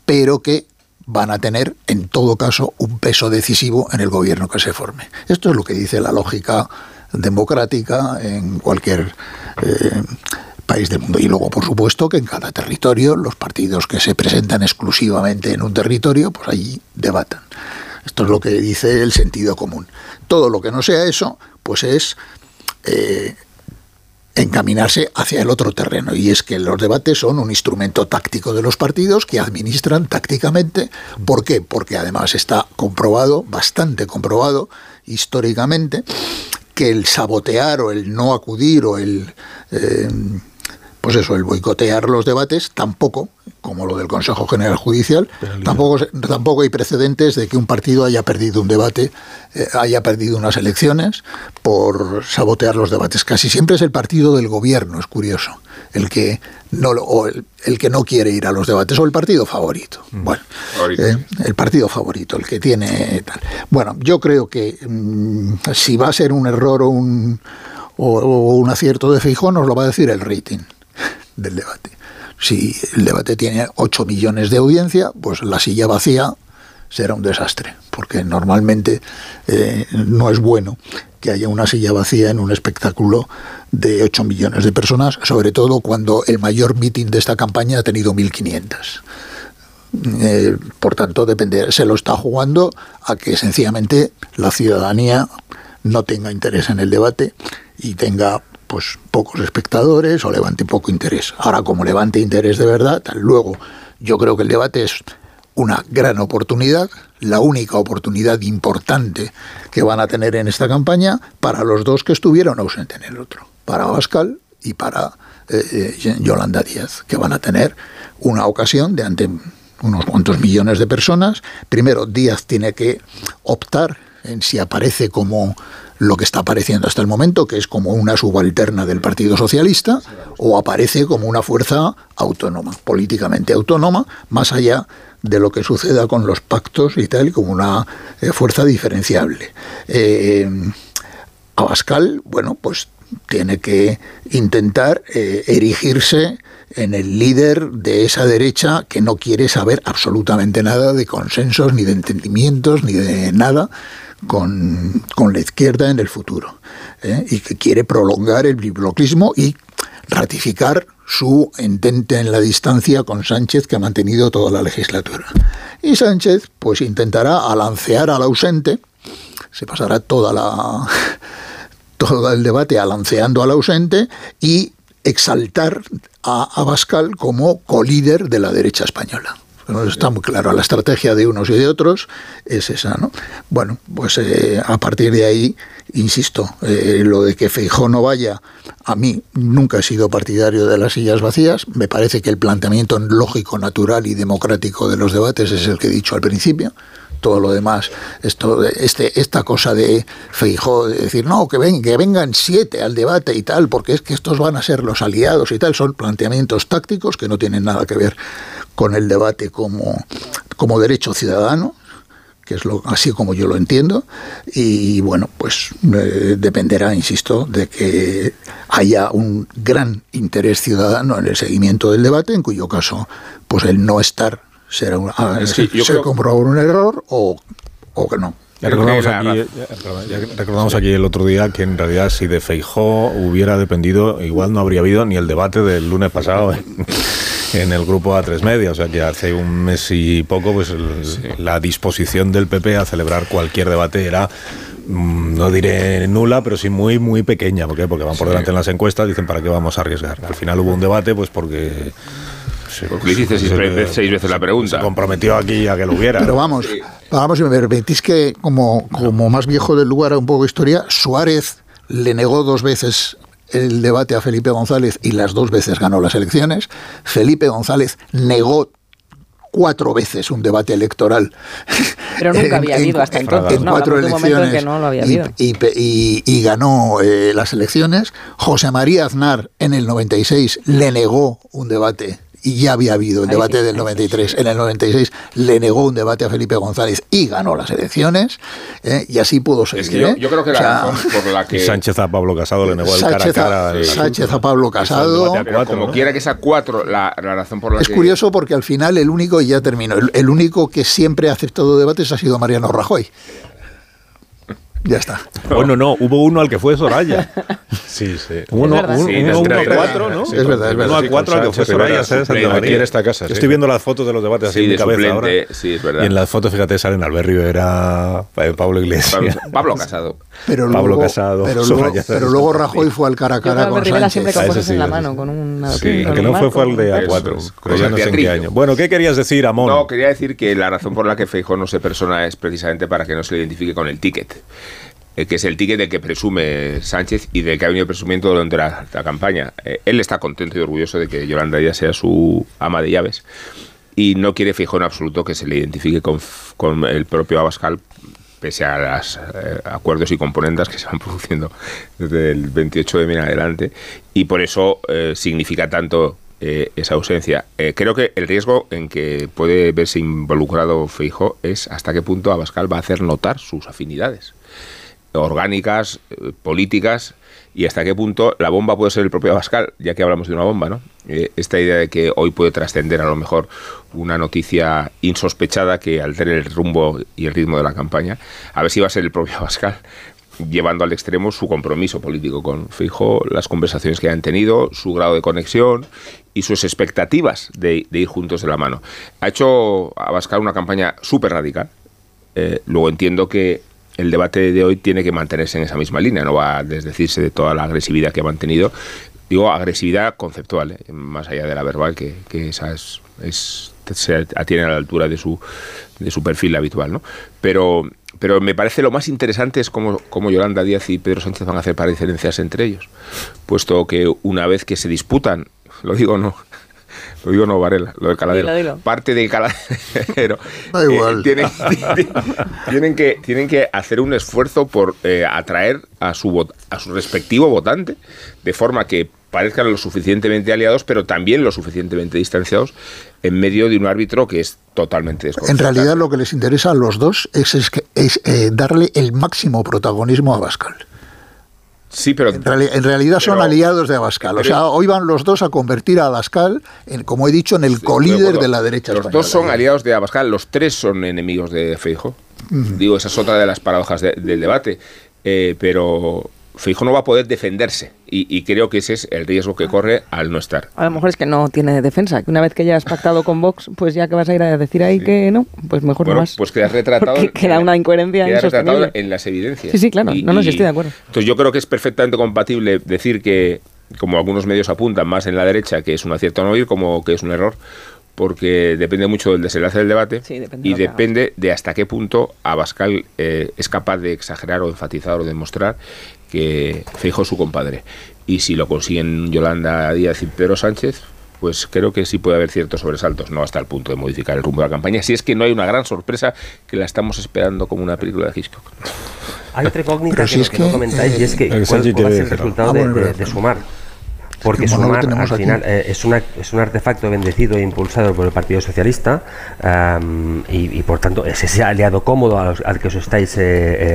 pero que van a tener, en todo caso, un peso decisivo en el gobierno que se forme. Esto es lo que dice la lógica democrática en cualquier eh, país del mundo. Y luego, por supuesto, que en cada territorio los partidos que se presentan exclusivamente en un territorio, pues allí debatan. Esto es lo que dice el sentido común. Todo lo que no sea eso, pues es eh, encaminarse hacia el otro terreno. Y es que los debates son un instrumento táctico de los partidos que administran tácticamente. ¿Por qué? Porque además está comprobado, bastante comprobado históricamente, que el sabotear o el no acudir o el... Eh, pues eso, el boicotear los debates, tampoco, como lo del Consejo General Judicial, tampoco, tampoco hay precedentes de que un partido haya perdido un debate, eh, haya perdido unas elecciones por sabotear los debates. Casi siempre es el partido del gobierno, es curioso, el que no o el, que no quiere ir a los debates o el partido favorito. Bueno, eh, el partido favorito, el que tiene tal. Bueno, yo creo que mm, si va a ser un error o un o, un acierto de Feijóo nos lo va a decir el rating del debate. Si el debate tiene 8 millones de audiencia, pues la silla vacía será un desastre, porque normalmente eh, no es bueno que haya una silla vacía en un espectáculo de 8 millones de personas, sobre todo cuando el mayor mitin de esta campaña ha tenido 1.500. Eh, por tanto, depende, se lo está jugando a que sencillamente la ciudadanía no tenga interés en el debate y tenga pues pocos espectadores o levante poco interés. Ahora, como levante interés de verdad, luego yo creo que el debate es una gran oportunidad, la única oportunidad importante que van a tener en esta campaña para los dos que estuvieron ausentes en el otro, para Abascal y para eh, eh, Yolanda Díaz, que van a tener una ocasión de ante unos cuantos millones de personas. Primero, Díaz tiene que optar en si aparece como lo que está apareciendo hasta el momento, que es como una subalterna del Partido Socialista, o aparece como una fuerza autónoma, políticamente autónoma, más allá de lo que suceda con los pactos y tal, como una eh, fuerza diferenciable. Eh, Abascal, bueno, pues tiene que intentar eh, erigirse en el líder de esa derecha que no quiere saber absolutamente nada de consensos, ni de entendimientos, ni de nada, con, la izquierda en el futuro ¿eh? y que quiere prolongar el bibloclismo y ratificar su entente en la distancia con Sánchez que ha mantenido toda la legislatura. Y Sánchez pues intentará alancear al ausente, se pasará toda la todo el debate alanceando al ausente y exaltar a Abascal como colíder de la derecha española está muy claro, la estrategia de unos y de otros es esa, ¿no? Bueno, pues eh, a partir de ahí, insisto, eh, lo de que Feijó no vaya, a mí nunca he sido partidario de las sillas vacías, me parece que el planteamiento lógico, natural y democrático de los debates es el que he dicho al principio, todo lo demás, esto, este, esta cosa de Feijó, de decir, no, que, ven, que vengan siete al debate y tal, porque es que estos van a ser los aliados y tal, son planteamientos tácticos que no tienen nada que ver con el debate como, como derecho ciudadano, que es lo, así como yo lo entiendo, y bueno, pues eh, dependerá, insisto, de que haya un gran interés ciudadano en el seguimiento del debate, en cuyo caso, pues el no estar será un, ah, se, un error o, o que no. recordamos, aquí, recordamos aquí el otro día que en realidad si de Feijó hubiera dependido, igual no habría habido ni el debate del lunes pasado en, el grupo A3 Media. O sea que hace un mes y poco, pues la disposición del PP a celebrar cualquier debate era mm, no diré nula, pero sí muy, muy pequeña. ¿Por qué? Porque van por delante en las encuestas, dicen, ¿para qué vamos a arriesgar? Al final hubo un debate, pues porque le hiciste seis, veces la pregunta. Se comprometió aquí a que lo hubiera. Pero vamos, vamos, si me permitís que, como, como más viejo del lugar, un poco de historia, Suárez le negó dos veces el debate a Felipe González y las dos veces ganó las elecciones. Felipe González negó cuatro veces un debate electoral. Pero nunca había habido hasta entonces. En, cuatro elecciones. Y, ganó eh, las elecciones. José María Aznar en el 96 le negó un debate y ya había habido el debate del ahí sí. 93. En el 96 le negó un debate a Felipe González y ganó las elecciones ¿eh? y así pudo seguir. Es que yo, ¿eh? yo creo que O la sea, razón por la que... Sánchez a Pablo Casado le negó el cara a Sánchez, cara. el Sánchez a Pablo Casado. a cuatro, como ¿no? quiera que sea cuatro, la, la razón por la Es que... curioso porque al final el único, y ya termino, el, el único que siempre ha aceptado debates ha sido Mariano Rajoy. Ya está. Bueno, no, hubo uno al que fue Soraya. Sí, sí. Uno, verdad. un, Sí, uno, de uno a cuatro, ¿no? Sí, Es verdad, es Uno verdad. a Sí, cuatro al que fue Soraya Sáenz de. Aquí en esta casa, sí. Estoy viendo las fotos de los debates así Sí, en mi de cabeza suplente, ahora. sí, es verdad. Y en las fotos, fíjate, salen Albert Rivera, eh, Pablo Iglesias. Pablo, Pablo Casado. Pero Pablo luego, Casado, pero luego, pero. Rajoy fue al cara a cara con siempre Sánchez. con ese cosas sí, en la mano, con una Sí, El que no fue fue el de Eso A4. es, pero ya no sé en qué teatrillo. año. Bueno, ¿qué querías decir, Amón? No, quería decir que la razón por la que Feijóo no se persona es precisamente para que no se le identifique con el ticket, eh, que es el ticket del que presume Sánchez y del que ha venido presumiendo durante la, la campaña. Eh, él está contento y orgulloso de que Yolanda Díaz sea su ama de llaves y no quiere Feijóo en absoluto que se le identifique con, con el propio Abascal pese a los acuerdos y componendas que se van produciendo desde el 28 de en adelante y por eso eh, significa tanto eh, esa ausencia. Eh, creo que el riesgo en que puede verse involucrado Feijóo es hasta qué punto Abascal va a hacer notar sus afinidades orgánicas, eh, políticas, y hasta qué punto la bomba puede ser el propio Abascal, ya que hablamos de una bomba, ¿no? Eh, esta idea de que hoy puede trascender a lo mejor una noticia insospechada que altere el rumbo y el ritmo de la campaña, a ver si va a ser el propio Abascal llevando al extremo su compromiso político con Fijo, las conversaciones que han tenido, su grado de conexión y sus expectativas de, ir juntos de la mano. Ha hecho Abascal una campaña súper radical. Eh, luego entiendo que el debate de hoy tiene que mantenerse en esa misma línea, no va a desdecirse de toda la agresividad que ha mantenido. Digo, agresividad conceptual, ¿eh? más allá de la verbal, que, esa es, se atiene a la altura de su, de su perfil habitual. ¿no? Pero, pero me parece lo más interesante es cómo, cómo Yolanda Díaz y Pedro Sánchez van a hacer para diferenciarse entre ellos, puesto que una vez que se disputan, lo digo no, lo digo no, Varela, lo del caladero. Dilo, dilo. Parte del caladero. Da igual. eh, tienen, tienen que, tienen que hacer un esfuerzo por eh, atraer a su, a su respectivo votante, de forma que parezcan lo suficientemente aliados, pero también lo suficientemente distanciados en medio de un árbitro que es totalmente En desconcertante. realidad lo que les interesa a los dos es, es, que- es, eh, darle el máximo protagonismo a Abascal. Sí, pero En, reali- en realidad son aliados de Abascal. O sea, hoy van los dos a convertir a Abascal, en, como he dicho, en el de colíder de la derecha Los española. dos son aliados de Abascal, los tres son enemigos de Feijo. Digo, esa es otra de las paradojas de- del debate. Eh, pero Feijo no va a poder defenderse. Y, y creo que ese es el riesgo que corre al no estar. A lo mejor es que no tiene defensa, que una vez que ya has pactado con Vox, pues ya que vas a ir a decir ahí que no, pues mejor Bueno, no vas. pues quedas retratado. Porque queda una incoherencia queda retratado en las evidencias. Sí, sí, claro. No, no, sí estoy de acuerdo. Entonces yo creo que es perfectamente compatible decir que, como algunos medios apuntan, más en la derecha, que es un acierto no ir, como que es un error, porque depende mucho del desenlace del debate Sí, depende de y depende de hasta qué punto Abascal eh, es capaz de exagerar o enfatizar o demostrar que Feijóo es su compadre. Y si lo consiguen Yolanda Díaz y Pedro Sánchez, pues creo que sí puede haber ciertos sobresaltos, no hasta el punto de modificar el rumbo de la campaña, si es que no hay una gran sorpresa que la estamos esperando como una película de Hitchcock. Hay otra incógnita que, si es que no comentáis y es que el cuál, Sánchez cuál va a quiere ser el resultado Ah, de, de sumar. Porque sumar al aquí. final eh, es, una, es un artefacto bendecido e impulsado por el Partido Socialista y, y, por tanto es ese aliado cómodo al, al que os estáis eh,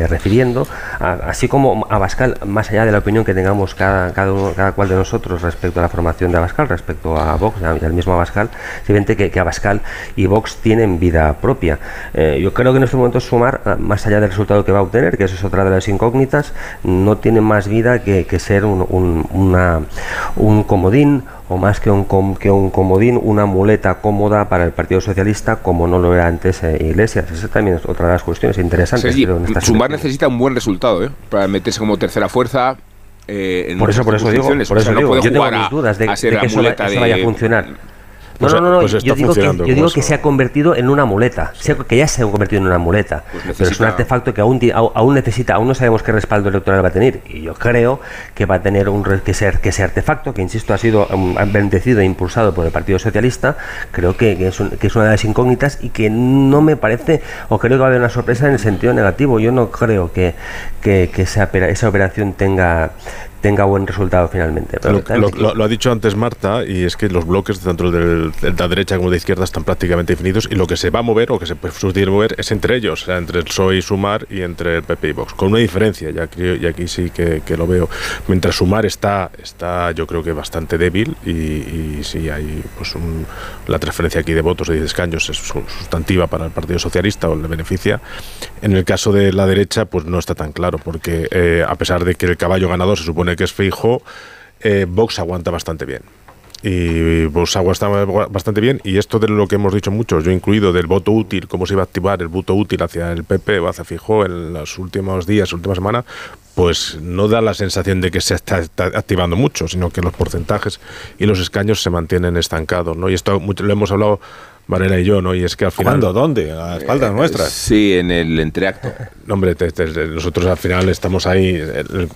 eh, refiriendo, a- así como Abascal, más allá de la opinión que tengamos cada, cada, uno- cada cual de nosotros respecto a la formación de Abascal, respecto a Vox y al mismo Abascal, evidente que, que Abascal y Vox tienen vida propia. Yo creo que en este momento sumar, ah, más allá del resultado que va a obtener, que eso es otra de las incógnitas, no tiene más vida que, que ser un, un- una, un comodín o más que un, com- que un comodín, una muleta cómoda para el Partido Socialista, como no lo era antes eh, Iglesias. Esa también es otra de las cuestiones interesantes. Estas Sumar necesita un buen resultado ¿eh? para meterse como tercera fuerza. eh, en Por eso, por eso digo, por O eso sea, no digo, yo tengo mis dudas de, a que eso, va- eso vaya a funcionar. No, Pues- no, no, no, pues yo digo, que, yo digo se ha convertido en una muleta, que ya se ha convertido en una muleta, Pues pero es un artefacto que aún, necesita, aún no sabemos qué respaldo electoral va a tener, y yo creo que va a tener un que ser que ese artefacto, que insisto ha sido um, bendecido e impulsado por el Partido Socialista, creo que, que es un- que es una de las incógnitas y que no me parece, o creo que va a haber una sorpresa en el sentido negativo, yo no creo que, que, que esa, opera- esa operación tenga tenga buen resultado finalmente. Pero Lo, lo- lo- ha dicho antes Marta, y es que los bloques tanto de la derecha como de la izquierda están prácticamente definidos, y lo que se va a mover o que se puede sustituir mover es entre ellos, o sea, entre el PSOE y Sumar y entre el PP y Vox, con una diferencia, ya creo- y aquí sí que, que lo veo. Mientras Sumar está, está yo creo que bastante débil, y, y sí hay pues un- la transferencia aquí de votos y de escaños es su- sustantiva para el Partido Socialista o le beneficia. En el caso de la derecha, pues no está tan claro, porque eh, a pesar de que el caballo ganador se supone que es Feijóo, eh, Vox aguanta bastante bien. Y Vox aguanta bastante bien. Y esto de lo que hemos dicho muchos, yo incluido, del voto útil, cómo se iba a activar el voto útil hacia el PP o hacia Fijó en los últimos días, última semana, pues no da la sensación de que se está, activando mucho, sino que los porcentajes y los escaños se mantienen estancados. ¿no? Y esto lo hemos hablado Varela y yo, ¿no? Y es que al final... ¿Cuándo? ¿Dónde? ¿A espaldas Eh, nuestras? Sí, en el entreacto. No, hombre, te- te- nosotros al final estamos ahí eh, eh,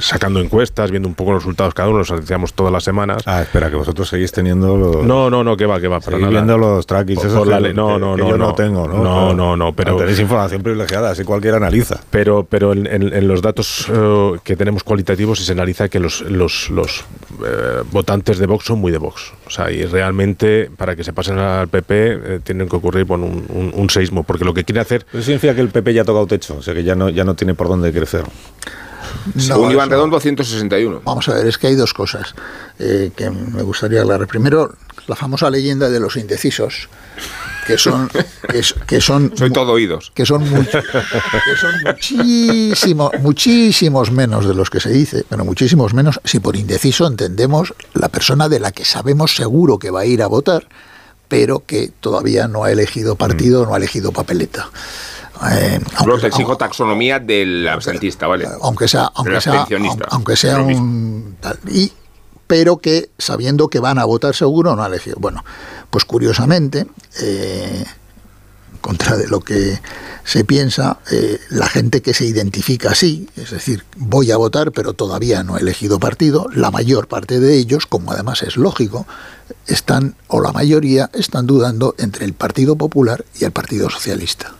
sacando encuestas, viendo un poco los resultados cada uno, los anunciamos todas las semanas. Ah, espera, que vosotros seguís teniendo los... No, no, no, que va, que va. Para Seguís nada. viendo los trackings Por- esos por la que- ley. No, no, que no, yo no no. tengo, ¿no? No, no, no, pero- Tenéis información privilegiada, así cualquiera analiza. Pero, pero en, en- en los datos que tenemos cualitativos se analiza que los, los, los votantes de Vox son muy de Vox. O sea, y realmente para que se pasen al PP eh, tienen que ocurrir bueno, un, un, un seísmo, porque lo que quiere hacer... Eso significa que el PP ya ha tocado techo, o sea que ya no, ya no tiene por dónde crecer. Según Iván Redondo, 161. Vamos a ver, es que hay dos cosas eh, que me gustaría aclarar. Primero, la famosa leyenda de los indecisos, que son... Que, son Soy todo oídos. que son, much- que son muchísimo- muchísimos menos de los que se dice, pero muchísimos menos si por indeciso entendemos la persona de la que sabemos seguro que va a ir a votar, pero que todavía no ha elegido partido, no ha elegido papeleta. Eh, Luego te exijo taxonomía del absentista, ¿vale? aunque sea aunque sea aunque sea un tal. Y pero que sabiendo que van a votar seguro no ha elegido. Bueno pues curiosamente eh, contra de lo que se piensa eh, la gente que se identifica así es decir voy a votar pero todavía no he elegido partido la mayor parte de ellos como además es lógico están o la mayoría están dudando entre el Partido Popular y el Partido Socialista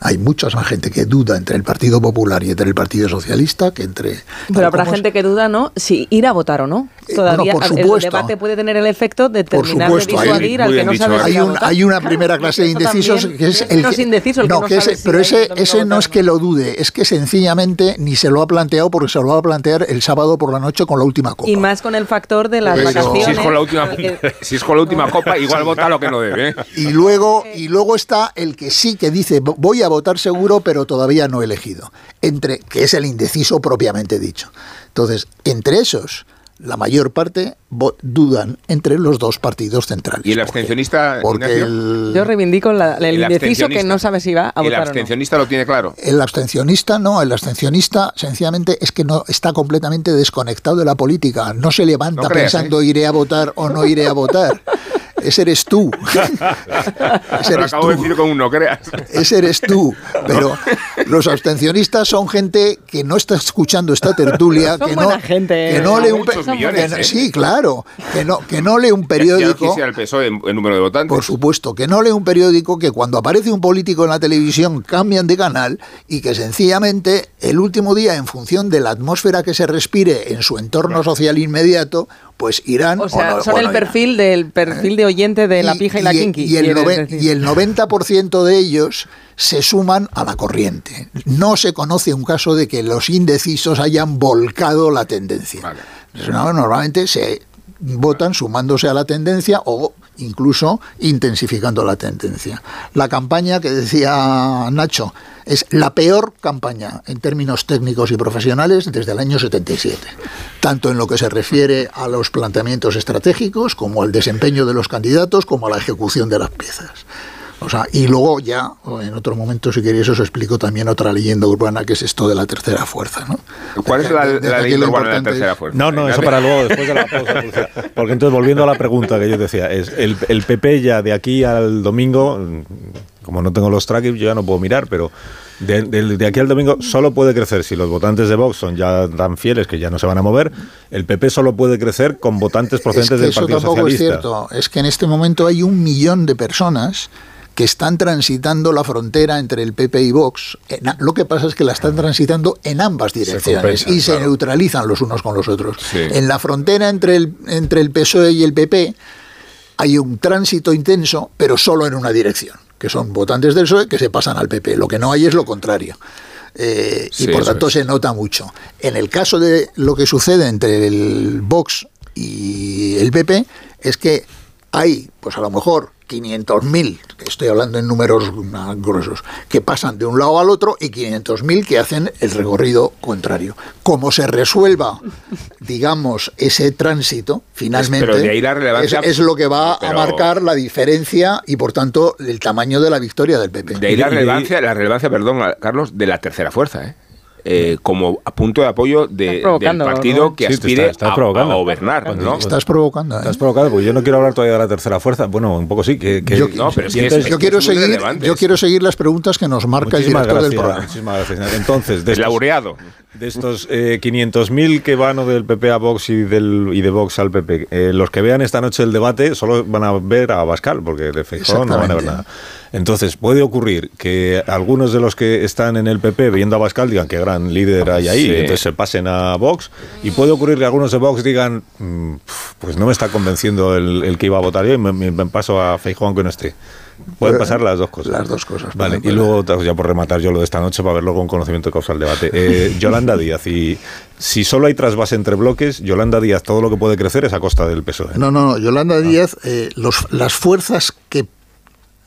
hay mucha más gente que duda entre el Partido Popular y entre el Partido Socialista que entre... Pero habrá gente que duda, ¿no? Si ir a votar o no. Todavía Eh, bueno, por el supuesto. debate puede tener el efecto de Por terminar de supuesto, hay- disuadir al que no dicho, sabe ¿eh? si Hay, un- votar. hay una primera clase de indecisos también que es es el menos que, indeciso, el que no que sabe ese- si pero ese ese no es no. que lo dude es que sencillamente ni se lo ha planteado porque se lo va a plantear el sábado por la noche con la última copa Y más con el factor de las Pero- vacaciones. Si es con la última, que- si es con la última copa, igual vota lo que no debe. ¿eh? y luego y luego está el que sí que dice "Vo- voy a votar seguro pero todavía no elegido entre que es el indeciso propiamente dicho entonces entre esos la mayor parte dudan entre los dos partidos centrales ¿Y el abstencionista, porque el, Yo reivindico la- el, El indeciso que no sabe si va a El votar o no. abstencionista lo tiene claro. El abstencionista no, el abstencionista sencillamente es que no está completamente desconectado de la política. No se levanta No creas, pensando iré a votar o no iré a votar. Ese eres tú. Ese Lo eres acabo de tú. decir con un no creas. Ese eres tú. Pero los abstencionistas son gente que no está escuchando esta tertulia, Son que no, gente, que no ¿eh? lee un millones, que no- ¿eh? sí, claro, que no que no lee un Ya no periódico. quisiera el PSOE en, en número de votantes. Por supuesto, que no lee un periódico, que cuando aparece un político en la televisión cambian de canal y que sencillamente el último día, en función de la atmósfera que se respire en su entorno social inmediato, pues irán O sea, no- son o el irán. perfil del perfil de oyente de la pija y, la kinky. y el, noven- y el 90% de ellos se suman a la corriente. No se conoce un caso de que los indecisos hayan volcado la tendencia. Vale. No, Normalmente se votan sumándose a la tendencia o incluso intensificando la tendencia. La campaña que decía Nacho es la peor campaña en términos técnicos y profesionales desde el año 77, tanto en lo que se refiere a los planteamientos estratégicos como al desempeño de los candidatos como a la ejecución de las piezas. O sea, y luego ya, o en otro momento, si queréis, os explico también otra leyenda urbana que es esto de la tercera fuerza. ¿no? ¿Cuál es la, De- de la aquí leyenda urbana de la tercera fuerza? No, no, eso para luego, después de la pausa. Porque, porque entonces, volviendo a la pregunta que yo decía, es el, el PP ya de aquí al domingo, como no tengo los trackings, yo ya no puedo mirar, pero de, de- de aquí al domingo solo puede crecer si los votantes de Vox son ya tan fieles que ya no se van a mover. El PP solo puede crecer con votantes Es procedentes que del eso Partido tampoco es Socialista. cierto. Es que en este momento hay un millón de personas que están transitando la frontera entre el PP y Vox. Lo que pasa es que la están transitando en ambas direcciones y se claro. neutralizan los unos con los otros. Sí. En la frontera entre el, entre el PSOE y el PP hay un tránsito intenso, pero solo en una dirección, que son votantes del PSOE que se pasan al PP. Lo que no hay es lo contrario. Eh, Sí, y por tanto es. se nota mucho. En el caso de lo que sucede entre el Vox y el PP, es que hay, pues a lo mejor, 500.000, que estoy hablando en números gruesos, que pasan de un lado al otro y 500.000 que hacen el recorrido contrario. Como se resuelva, digamos, ese tránsito, finalmente, pero de ahí la relevancia- es, es lo que va pero- a marcar la diferencia y, por tanto, el tamaño de la victoria del PP. De ahí la relevancia, la relevancia, perdón, Carlos, de la tercera fuerza, ¿eh? Eh, como a punto de apoyo de- del provocando, partido ¿no? que Sí, aspire está- a- provocando. a, gobernar, ¿no? Estás provocando. ¿eh? Estás provocado, porque yo no quiero hablar todavía de la tercera fuerza. Bueno, un poco sí. Que, que- Yo, no, pero es y que entonces- es- yo quiero es seguir, relevante yo eso. quiero seguir las preguntas que nos marca el Muchísimas director del gracias, programa. muchísimas gracias. Entonces, de laureado. de estos eh, 500.000 que van del PP a Vox y, del, y de Vox al PP, eh, los que vean esta noche el debate solo van a ver a Bascal, porque de Feijóo no van a ver nada. Entonces, puede ocurrir que algunos de los que están en el PP viendo a Bascal digan que gran líder hay ahí, Sí. entonces se pasen a Vox, y puede ocurrir que algunos de Vox digan, "Mm, pues no me está convenciendo el, el que iba a votar yo y me, paso a Feijóo aunque no esté. Pueden Pero- pasar las dos cosas. Las dos cosas. Vale, y luego, ya por rematar yo lo de esta noche, para verlo con conocimiento de causa el debate. Eh, Yolanda Díaz, y si solo hay trasvase entre bloques, Yolanda Díaz, todo lo que puede crecer es a costa del PSOE. No, no, no. Yolanda Díaz, eh, los, las fuerzas que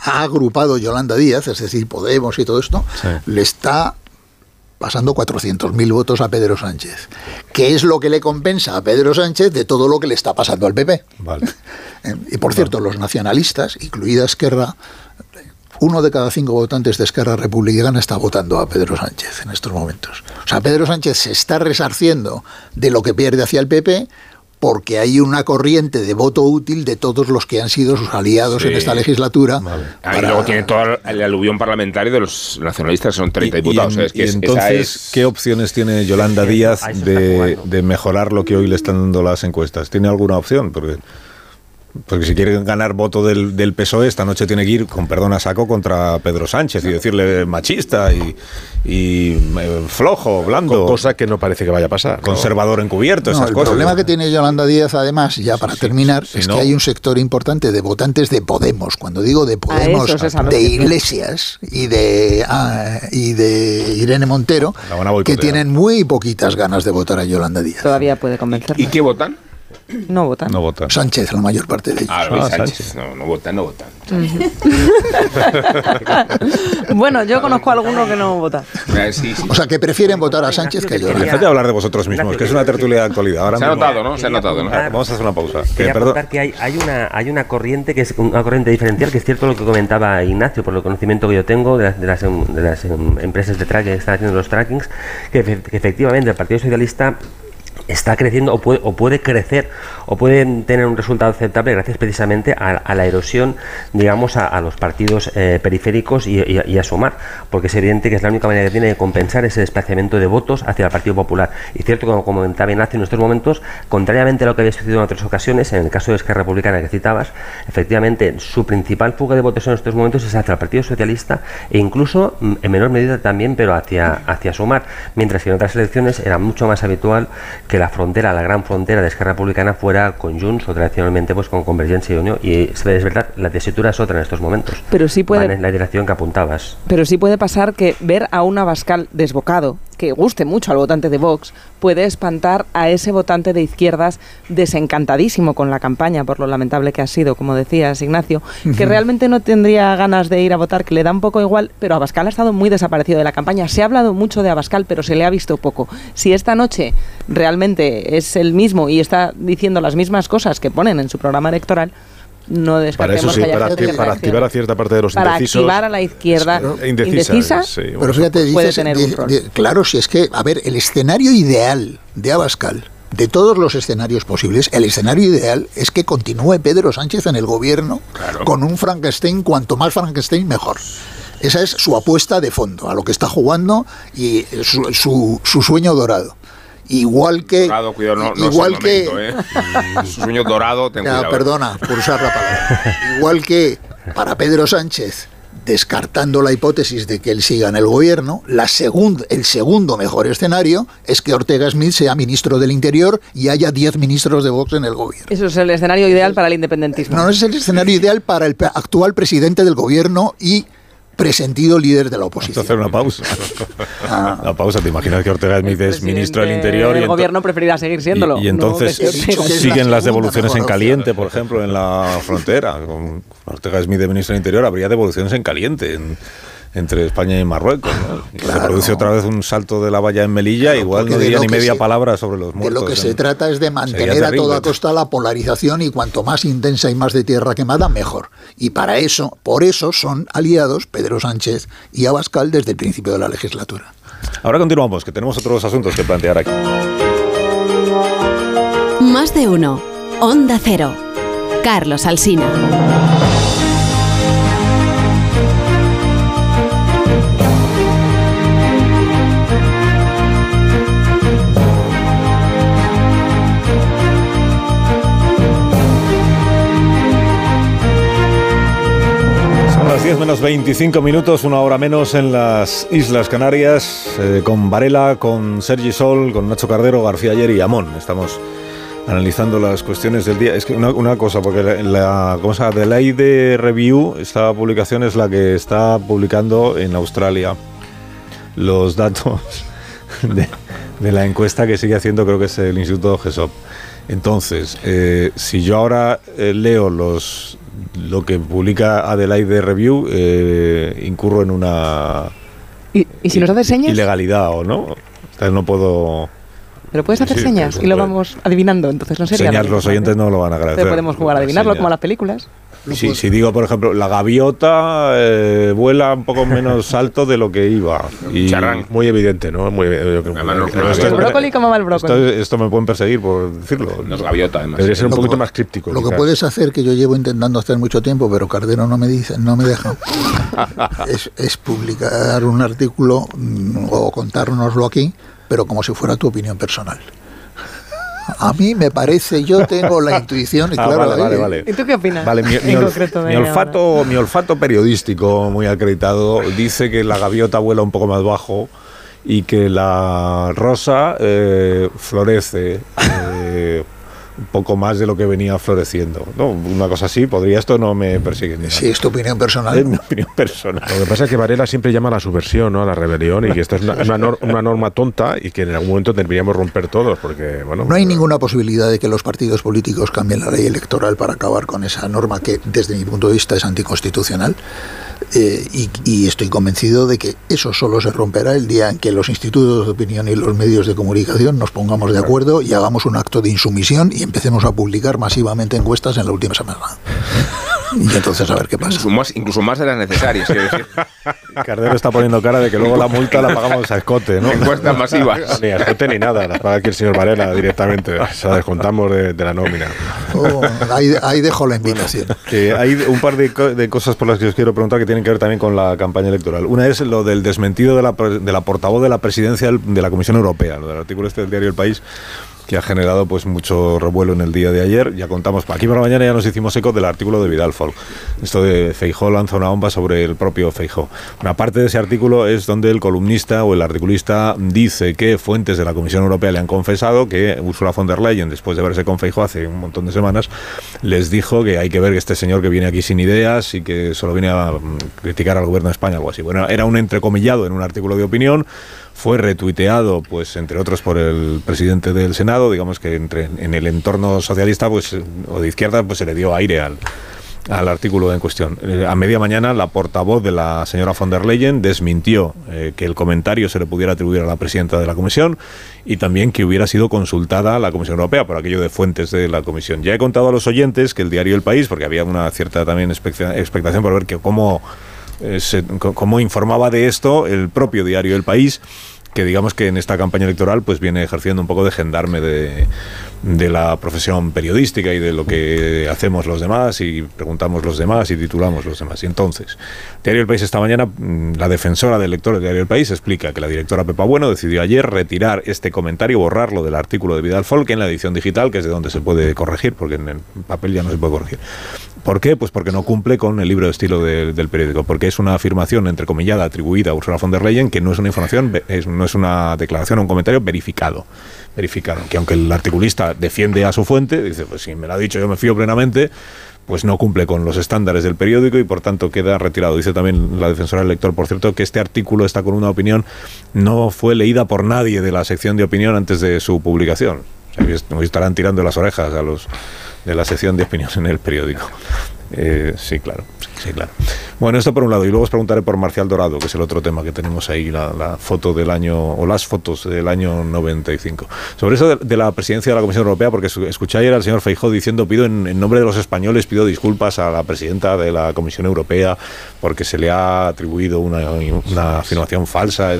ha agrupado Yolanda Díaz, es decir, Podemos y todo esto, Sí. le está pasando 400.000 votos a Pedro Sánchez. ¿Qué es lo que le compensa a Pedro Sánchez de todo lo que le está pasando al PP? Vale. Eh, Y por cierto, los nacionalistas, incluida Esquerra, uno de cada cinco votantes de Esquerra Republicana está votando a Pedro Sánchez en estos momentos. O sea, Pedro Sánchez se está resarciendo de lo que pierde hacia el PP porque hay una corriente de voto útil de todos los que han sido sus aliados Sí. en esta legislatura. Ah, y luego tiene todo el aluvión parlamentario de los nacionalistas, son 30 Y- diputados. y, es que y es- esa entonces, es- ¿qué opciones tiene Yolanda Díaz de, de mejorar lo que hoy le están dando las encuestas? ¿Tiene alguna opción? Porque, porque si quiere ganar voto del, del PSOE, esta noche tiene que ir, con perdón a saco, contra Pedro Sánchez y decirle machista y, y, eh, flojo, blando, Cosa que no parece que vaya a pasar. ¿no? conservador encubierto, No, esas el cosas. problema que tiene Yolanda Díaz, además, ya para terminar, es no- que hay un sector importante de votantes de Podemos. Cuando digo de Podemos, es de Iglesias y de, ah, y de Irene Montero, que tienen muy poquitas ganas de votar a Yolanda Díaz. Todavía puede convencer. ¿Y qué votan? No votan. No vota. Sánchez, la mayor parte de ellos. Ah, Luis Ah, Sánchez. Sánchez. No, no votan, no votan. bueno, yo conozco a alguno que no vota. Eh, sí, sí. O sea, que prefieren votar a Sánchez que a Yolanda. Dejad de hablar de vosotros mismos, que es una tertulia de actualidad. Ahora Se ha notado, ¿no? Se ha notado, ¿no? Vamos a hacer una pausa. Que, Quería perdón- que hay, hay, una, hay una corriente que es una corriente diferencial, que es cierto lo que comentaba Ignacio, por el conocimiento que yo tengo de las, de las, em- de las, em, empresas de tracking que están haciendo los trackings, que efectivamente el Partido Socialista está creciendo o puede, o puede crecer o puede tener un resultado aceptable gracias precisamente a, a la erosión, digamos, a, los partidos eh, periféricos y, y a- y a sumar, porque es evidente que es la única manera que tiene de compensar ese desplazamiento de votos hacia el Partido Popular. Y cierto, como comentaba Ignacio en estos momentos, contrariamente a lo que había sucedido en otras ocasiones, en el caso de Esquerra Republicana que citabas, efectivamente su principal fuga de votos en estos momentos es hacia el Partido Socialista e incluso mm, en menor medida también, pero hacia, hacia sumar, mientras que en otras elecciones era mucho más habitual que la frontera, la gran frontera de Esquerra Republicana fuera con Junts o tradicionalmente pues con Convergencia y Unión. Y es verdad, la tesitura es otra en estos momentos. Pero sí puede- Van en la dirección que apuntabas. Pero sí puede pasar que ver a un Abascal desbocado, que guste mucho al votante de Vox, puede espantar a ese votante de izquierdas desencantadísimo con la campaña, por lo lamentable que ha sido, como decías, Ignacio, que realmente no tendría ganas de ir a votar, que le da un poco igual, pero Abascal ha estado muy desaparecido de la campaña. Se ha hablado mucho de Abascal, pero se le ha visto poco. Si esta noche realmente es el mismo y está diciendo las mismas cosas que ponen en su programa electoral, no Para descartemos eso sí, que haya para, gente para activar a cierta parte de los para indecisos. activar a la izquierda indecisa, indecisa, sí, bueno. Pero fíjate, puede tener un claro, si es que, a ver, el escenario ideal de Abascal, de todos los escenarios posibles, el escenario ideal es que continúe Pedro Sánchez en el gobierno con un Frankenstein, cuanto más Frankenstein, mejor. Esa es su apuesta de fondo, a lo que está jugando y su, su- su sueño dorado. Igual que. Dorado, cuidado, no, no igual es el que. ¿eh? Sueño dorado, ten Ya, cuidado. ¿eh? perdona por usar la palabra. Igual que para Pedro Sánchez descartando la hipótesis de que él siga en el gobierno, la segun- el segundo mejor escenario es que Ortega Smith sea ministro del Interior y haya 10 ministros de Vox en el gobierno. Eso es el escenario ideal para el independentismo. No, no es el escenario ideal para el actual presidente del gobierno y presentido líder de la Vamos a oposición. hacer una pausa. Una pausa. ¿Te imaginas que Ortega Smith es ministro del Interior? El gobierno preferirá seguir siéndolo. Y, y entonces no siguen la las devoluciones en caliente, por ejemplo, en la frontera. Con Ortega Smith de ministro del Interior habría devoluciones en caliente en- entre España y Marruecos. ¿no? Y se produce otra vez un salto de la valla en Melilla, igual no de diría ni media se- palabra sobre los De muertos. lo que se trata es de mantener a toda costa la polarización y cuanto más intensa y más de tierra quemada, mejor. Y para eso, por eso son aliados Pedro Sánchez y Abascal desde el principio de la legislatura. Ahora continuamos, que tenemos otros asuntos que plantear aquí. Más de uno. Onda Cero. Carlos Alsina. 10 menos 25 minutos, una hora menos en las Islas Canarias, eh, con Varela, con Sergi Sol, con Nacho Cardero, García Ayer y Amón. Estamos analizando las cuestiones del día. Es que una, cosa, porque la, la cosa de ley de review, esta publicación es la que está publicando en Australia los datos de, de la encuesta que sigue haciendo, creo que es el Instituto GESOP. Entonces, eh, si yo ahora eh, leo los lo que publica Adelaide Review, eh, incurro en una ¿Y, y si nos haces señas? ilegalidad o no. O sea, no puedo Pero puedes hacer Sí, señas y lo vamos adivinando, entonces no sería. señas. lo Los oyentes no lo van a agradecer. Pero podemos jugar a adivinarlo Señas. como las películas. Si, si digo, por ejemplo, la gaviota eh, vuela un poco menos alto de lo que iba. Y Charrán, muy evidente, ¿no? Muy, yo creo que- Además, no- esto- no- El brócoli, ¿cómo va el brócoli? Esto, esto me pueden perseguir por decirlo. No es gaviota, además. Debería ser un Lo poquito que- más críptico. Lo que puedes hacer, que yo llevo intentando hacer mucho tiempo, pero Cardero no me dice, no me deja, es, es publicar un artículo mm, o contárnoslo aquí, pero como si fuera tu opinión personal. A mí me parece, yo tengo la intuición y Ah, claro, vale, vale, eh, vale. ¿Y tú qué opinas? Vale, mi, olf- ahora. olfato, mi olfato periodístico muy acreditado dice que la gaviota vuela un poco más bajo y que la rosa eh, florece eh, un poco más de lo que venía floreciendo. ¿no? Una cosa así, podría esto no me persigue ni. Si es tu opinión personal. Es mi opinión personal. Lo que pasa es que Varela siempre llama a la subversión, ¿no? a la rebelión, y que esta es una, una nor- una norma tonta y que en algún momento deberíamos romper todos, porque, bueno... No hay ninguna posibilidad de que los partidos políticos cambien la ley electoral para acabar con esa norma que, desde mi punto de vista, es anticonstitucional. Eh, y, y estoy convencido de que eso solo se romperá el día en que los institutos de opinión y los medios de comunicación nos pongamos de acuerdo y hagamos un acto de insumisión y empecemos a publicar masivamente encuestas en la última semana. Y entonces a ver qué pasa. Incluso más, incluso más de las necesarias, quiero decir. Cardero está poniendo cara de que luego la multa la pagamos a escote, ¿no? Encuestas masivas. Ni escote ni nada, las paga aquí el señor Varela directamente, se la descontamos de, de la nómina. Oh, ahí, ahí dejo la invitación. Que hay un par de, de cosas por las que os quiero preguntar que tienen que ver también con la campaña electoral. Una es lo del desmentido de la, de la portavoz de la presidencia de la Comisión Europea, lo del artículo este del diario El País, que ha generado pues mucho revuelo en el día de ayer. Ya contamos, aquí por la mañana ya nos hicimos eco del artículo de Vidal Folk. Esto de Feijó lanza una bomba sobre el propio Feijó. Una parte de ese artículo es donde el columnista o el articulista dice que fuentes de la Comisión Europea le han confesado que Ursula von der Leyen, después de verse con Feijó hace un montón de semanas, les dijo que hay que ver que este señor que viene aquí sin ideas y que solo viene a mm, criticar al gobierno de España, algo así. Bueno, era un entrecomillado en un artículo de opinión fue retuiteado, pues entre otros por el presidente del Senado, digamos que entre, en el entorno socialista pues o de izquierda pues se le dio aire al, al artículo en cuestión. Eh, a media mañana la portavoz de la señora von der Leyen desmintió eh, que el comentario se le pudiera atribuir a la presidenta de la comisión y también que hubiera sido consultada la Comisión Europea por aquello de fuentes de la comisión. Ya he contado a los oyentes que el diario El País, porque había una cierta también expecta- expectación por ver que cómo eh, se- co- cómo informaba de esto el propio diario El País, que digamos que en esta campaña electoral pues viene ejerciendo un poco de gendarme de, de la profesión periodística y de lo que hacemos los demás y preguntamos los demás y titulamos los demás. Y entonces, Diario El País esta mañana, mm, la defensora del lector de Diario El País explica que la directora Pepa Bueno decidió ayer retirar este comentario, borrarlo del artículo de Vidal Folk en la edición digital, que es de donde se puede corregir, porque en el papel ya no se puede corregir. ¿Por qué? Pues porque no cumple con el libro de estilo de- del periódico, porque es una afirmación entrecomillada atribuida a Ursula von der Leyen que no es una información, no es una declaración un comentario verificado. Verificado. Que aunque el articulista defiende a su fuente, dice, pues si me lo ha dicho yo me fío plenamente, pues no cumple con los estándares del periódico y por tanto queda retirado. Dice también la defensora del lector, por cierto, que este artículo está con una opinión, no fue leída por nadie de la sección de opinión antes de su publicación. O estarán tirando las orejas a los de la sección de opinión en el periódico. Eh, sí, claro, sí, claro. Bueno, esto por un lado. Y luego os preguntaré por Marcial Dorado, que es el otro tema que tenemos ahí, la, foto del año, o las fotos del año 95. Sobre eso de, la presidencia de la Comisión Europea, porque escuché ayer al señor Feijó diciendo, pido en, nombre de los españoles, pido disculpas a la presidenta de la Comisión Europea porque se le ha atribuido una afirmación falsa.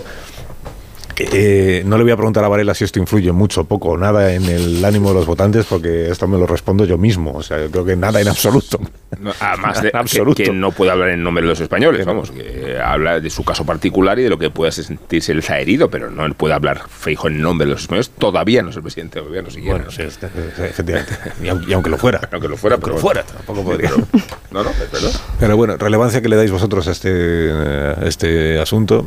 Eh, no le voy a preguntar a Varela si esto influye mucho, poco o nada en el ánimo de los votantes, porque esto me lo respondo yo mismo. O sea, yo creo que nada en absoluto. No, Además de absoluto. Que, que no puede hablar en nombre de los españoles, vamos, que habla de su caso particular y de lo que pueda sentirse él herido, pero no él puede hablar Feijo en nombre de los españoles, todavía no es el presidente del gobierno siquiera. Bueno, sí, este- efectivamente. Y aunque, y aunque lo fuera. Aunque lo fuera, pero lo fuera, tampoco podría. Pero- no, no, verdad. Pero bueno, relevancia que le dais vosotros a este, eh, a este asunto,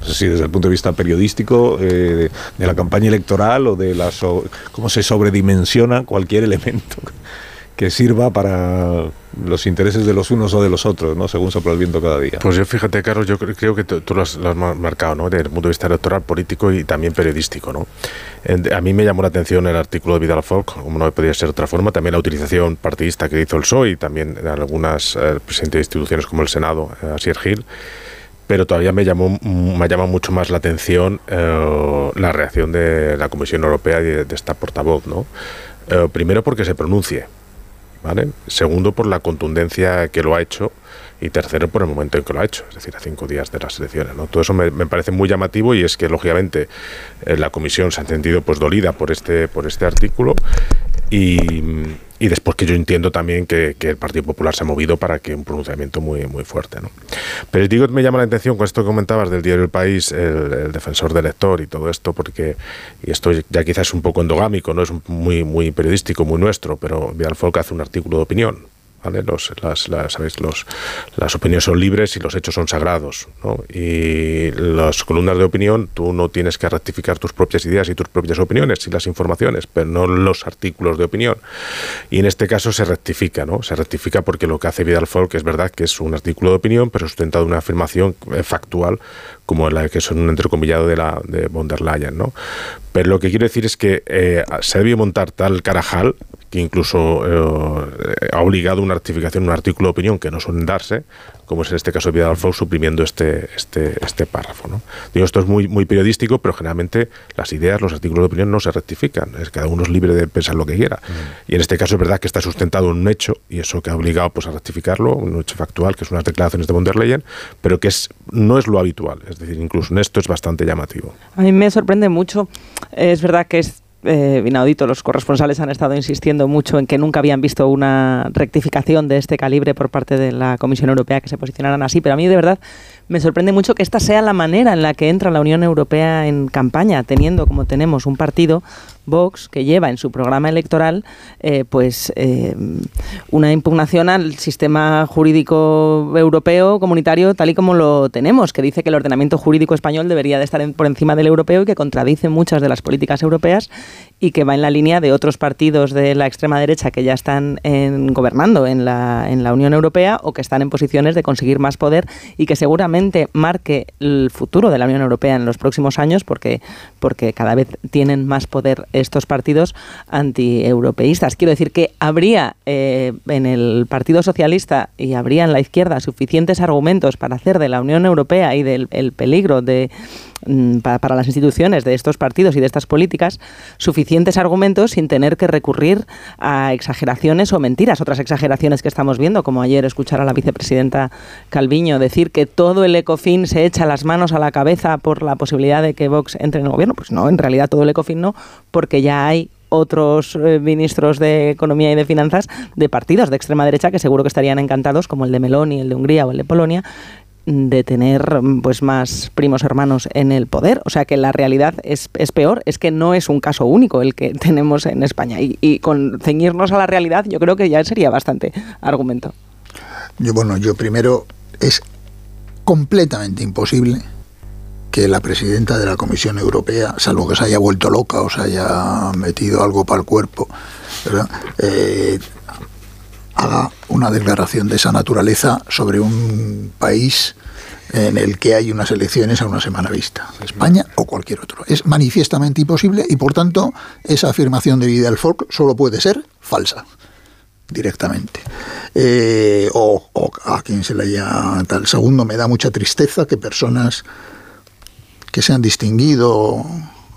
no sé si desde el punto de vista periodístico, eh, de, de la campaña electoral o de la so- cómo se sobredimensiona cualquier elemento que sirva para los intereses de los unos o de los otros, ¿no? según sopla el viento cada día. Pues yo fíjate, Carlos, yo creo, que tú lo has, lo has mar- marcado, ¿no? Desde el punto de vista electoral, político y también periodístico, ¿no? A mí me llamó la atención el artículo de Vidal Folk, como no podía ser de otra forma, también la utilización partidista que hizo el PSOE y también en algunas eh, presidentes de instituciones como el Senado, eh, Asier Gil. Pero todavía me llamó, me llama mucho más la atención eh, la reacción de la Comisión Europea y de, de esta portavoz, ¿no? Eh, primero porque se pronuncie, ¿vale? Segundo, por la contundencia que lo ha hecho. Y tercero, por el momento en que lo ha hecho, es decir, a cinco días de las elecciones. ¿no? Todo eso me, me parece muy llamativo y es que, lógicamente, eh, la comisión se ha sentido pues, dolida por este, por este artículo y, y después que yo entiendo también que, que el Partido Popular se ha movido para que un pronunciamiento muy, muy fuerte. ¿no? Pero digo, me llama la atención con esto que comentabas del diario El País, el, defensor del lector y todo esto, porque, y esto ya quizás es un poco endogámico, no es muy, muy periodístico, muy nuestro, pero Vidal Folk hace un artículo de opinión. Los, las, las. Los, las opiniones son libres y los hechos son sagrados. ¿no? Y las columnas de opinión, tú no tienes que rectificar tus propias ideas y tus propias opiniones y las informaciones, pero no los artículos de opinión. Y en este caso se rectifica, ¿no? Se rectifica porque lo que hace Vidal Folk es verdad que es un artículo de opinión, pero sustentado en una afirmación eh, factual como la que son un entrecomillado de la de von der Leyen, ¿no? Pero lo que quiero decir es que eh, se ha debido montar tal carajal que incluso eh, ha obligado una rectificación, un artículo de opinión que no suelen darse, como es en este caso de Vidal Folk, suprimiendo este, este, este párrafo. ¿no? Digo, esto es muy, muy periodístico, pero generalmente las ideas, los artículos de opinión no se rectifican. Es, cada uno es libre de pensar lo que quiera. Y en este caso es verdad que está sustentado en un hecho, y eso que ha obligado pues, a rectificarlo, un hecho factual, que son unas declaraciones de von der Leyen, pero que es, no es lo habitual. Es decir, incluso en esto es bastante llamativo. A mí me sorprende mucho. Es verdad que es eh, inaudito. Los corresponsales han estado insistiendo mucho en que nunca habían visto una rectificación de este calibre por parte de la Comisión Europea que se posicionaran así. Pero a mí de verdad me sorprende mucho que esta sea la manera en la que entra la Unión Europea en campaña, teniendo como tenemos un partido Vox que lleva en su programa electoral eh, pues eh, una impugnación al sistema jurídico europeo comunitario tal y como lo tenemos, que dice que el ordenamiento jurídico español debería de estar por encima del europeo y que contradice muchas de las políticas europeas y que va en la línea de otros partidos de la extrema derecha que ya están gobernando en la, Unión Europea o que están en posiciones de conseguir más poder y que seguramente marque el futuro de la Unión Europea en los próximos años porque, porque cada vez tienen más poder estos partidos antieuropeístas. Quiero decir que habría eh, en el Partido Socialista y habría en la izquierda suficientes argumentos para hacer de la Unión Europea y del el peligro de para, para, las instituciones de estos partidos y de estas políticas suficientes argumentos sin tener que recurrir a exageraciones o mentiras, otras exageraciones que estamos viendo, como ayer escuchar a la vicepresidenta Calviño decir que todo el ECOFIN se echa las manos a la cabeza por la posibilidad de que Vox entre en el gobierno. Pues no, en realidad todo el ECOFIN no, porque ya hay otros eh, ministros de Economía y de Finanzas de partidos de extrema derecha que seguro que estarían encantados, como el de Meloni, el de Hungría o el de Polonia, de tener pues más primos hermanos en el poder. O sea que la realidad es, es peor, es que no es un caso único el que tenemos en España. Y, y con ceñirnos a la realidad yo creo que ya sería bastante argumento. Yo, bueno, yo primero es completamente imposible que la presidenta de la Comisión Europea, salvo que se haya vuelto loca o se haya metido algo para el cuerpo. Eh, haga una declaración de esa naturaleza sobre un país en el que hay unas elecciones a una semana vista, España o cualquier otro. Es manifiestamente imposible y por tanto esa afirmación de Vidal Folk solo puede ser falsa directamente. Eh, o, o a quien se le haya tal. Segundo, me da mucha tristeza que personas que se han distinguido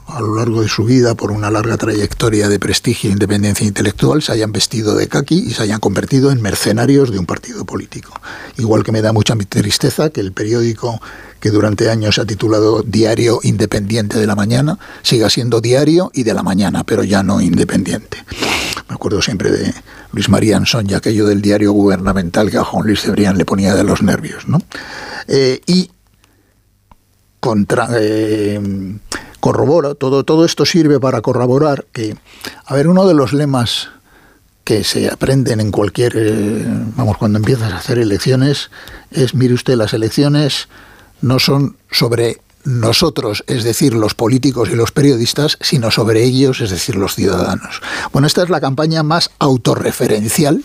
a lo largo de su vida por una larga trayectoria de prestigio e independencia intelectual se hayan vestido de kaki y se hayan convertido en mercenarios de un partido político. Igual que me da mucha tristeza que el periódico que durante años se ha titulado Diario Independiente de la Mañana siga siendo diario y de la mañana, pero ya no independiente. Me acuerdo siempre de Luis María Ansón y aquello del diario gubernamental que a Juan Luis Cebrián le ponía de los nervios. ¿no? Eh, y contra, eh, corrobora, todo, todo esto sirve para corroborar que, a ver, uno de los lemas que se aprenden en cualquier, eh, vamos, cuando empiezas a hacer elecciones, es, mire usted, las elecciones no son sobre nosotros, es decir, los políticos y los periodistas, sino sobre ellos, es decir, los ciudadanos. Bueno, esta es la campaña más autorreferencial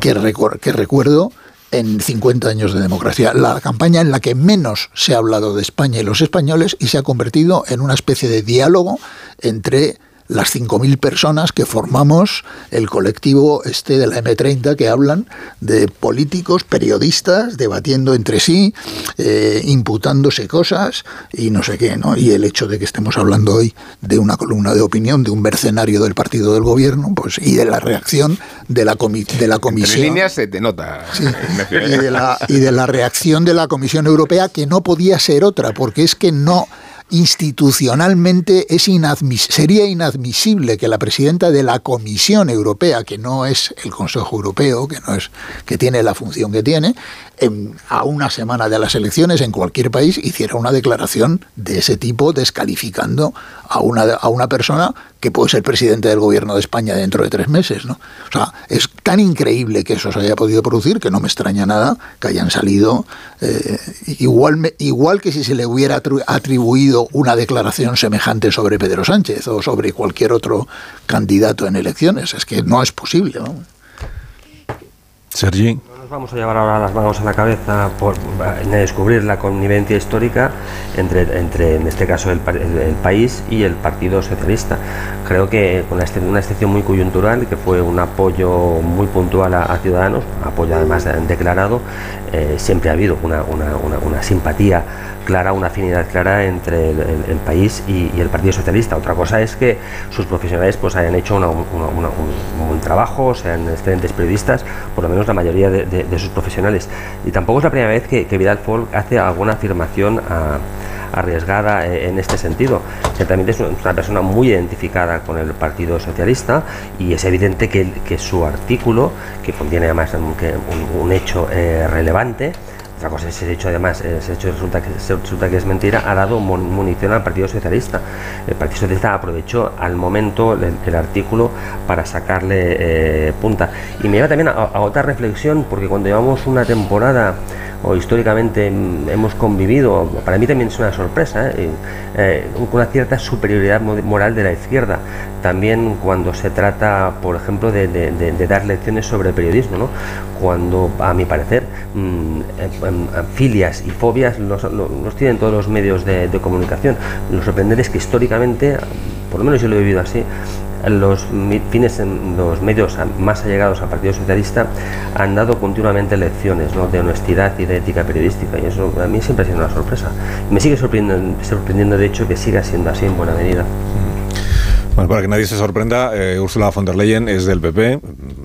que, recu que recuerdo en 50 años de democracia. La campaña en la que menos se ha hablado de España y los españoles y se ha convertido en una especie de diálogo entre las 5.000 personas que formamos el colectivo este de la M30 que hablan de políticos, periodistas, debatiendo entre sí, eh, imputándose cosas y no sé qué, ¿no? Y el hecho de que estemos hablando hoy de una columna de opinión de un mercenario del partido del gobierno, pues y de la reacción de la, comi de la comisión... En líneas se te nota. Sí, y, de la, y de la reacción de la Comisión Europea que no podía ser otra, porque es que no institucionalmente es sería inadmisible que la presidenta de la Comisión Europea, que no es el Consejo Europeo, que no es que tiene la función que tiene, en, a una semana de las elecciones en cualquier país hiciera una declaración de ese tipo descalificando a una, a una persona que puede ser presidente del gobierno de España dentro de tres meses. ¿no? O sea, es tan increíble que eso se haya podido producir que no me extraña nada que hayan salido eh, igual, igual que si se le hubiera atribuido una declaración semejante sobre Pedro Sánchez o sobre cualquier otro candidato en elecciones. Es que no es posible. ¿no? No nos vamos a llevar ahora las manos a la cabeza por descubrir la connivencia histórica entre, entre en este caso, el, país y el Partido Socialista. Creo que con una excepción muy coyuntural, que fue un apoyo muy puntual a, Ciudadanos, apoyo además declarado, eh, siempre ha habido una, una, una simpatía clara, una afinidad clara entre el, el, el país y, y, el Partido Socialista. Otra cosa es que sus profesionales pues hayan hecho una, un, un, buen trabajo, sean excelentes periodistas, por lo menos la mayoría de, de, de sus profesionales. Y tampoco es la primera vez que, que Vidal Folk hace alguna afirmación a arriesgada en este sentido. Ciertamente es una persona muy identificada con el Partido Socialista y es evidente que, que su artículo, que contiene además un, un, un hecho eh, relevante, otra cosa es ese hecho, además, ese hecho resulta que, resulta que es mentira, ha dado munición al Partido Socialista. El Partido Socialista aprovechó al momento el, el artículo para sacarle eh, punta. Y me lleva también a otra reflexión, porque cuando llevamos una temporada o históricamente hemos convivido, para mí también es una sorpresa, ¿eh? Eh, una cierta superioridad moral de la izquierda, también cuando se trata, por ejemplo, de, de, de, de dar lecciones sobre periodismo, ¿no? cuando, a mi parecer, mmm, filias y fobias los, los, tienen todos los medios de, comunicación. Lo sorprendente es que históricamente, por lo menos yo lo he vivido así, los fines en los medios más allegados al Partido Socialista han dado continuamente lecciones de honestidad y de ética periodística y eso a mí siempre ha sido una sorpresa. Me sigue sorprendiendo, sorprendiendo de hecho que siga siendo así en buena medida. Bueno, para que nadie se sorprenda, eh, Ursula von der Leyen es del PP,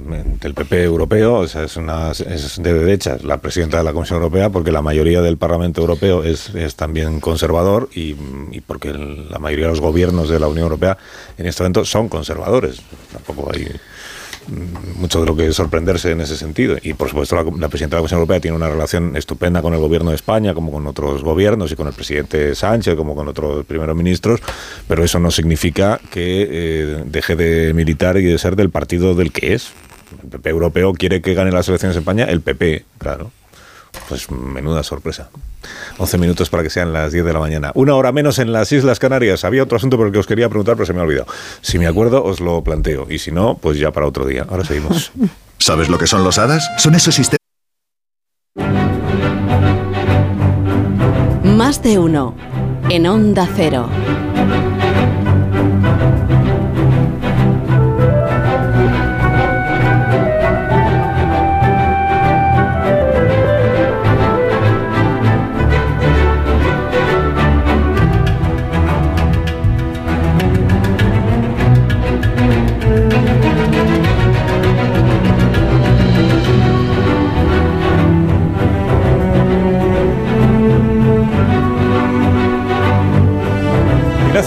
del PP europeo, o es, una, es de derechas la presidenta de la Comisión Europea, porque la mayoría del Parlamento Europeo es, también conservador y, porque la mayoría de los gobiernos de la Unión Europea en este momento son conservadores. Tampoco hay mucho de lo que sorprenderse en ese sentido. Y por supuesto la, la, presidenta de la Comisión Europea tiene una relación estupenda con el gobierno de España, como con otros gobiernos, y con el presidente Sánchez, como con otros primeros ministros, pero eso no significa que eh, deje de militar y de ser del partido del que es. El PP europeo quiere que gane las elecciones en España, el PP, claro. Pues menuda sorpresa. 11 minutos para que sean las 10 de la mañana. Una hora menos en las Islas Canarias. Había otro asunto por el que os quería preguntar, pero se me ha olvidado. Si me acuerdo, os lo planteo. Y si no, pues ya para otro día. Ahora seguimos. ¿Sabes lo que son los hadas? Son esos sistemas. Más de uno. En Onda Cero.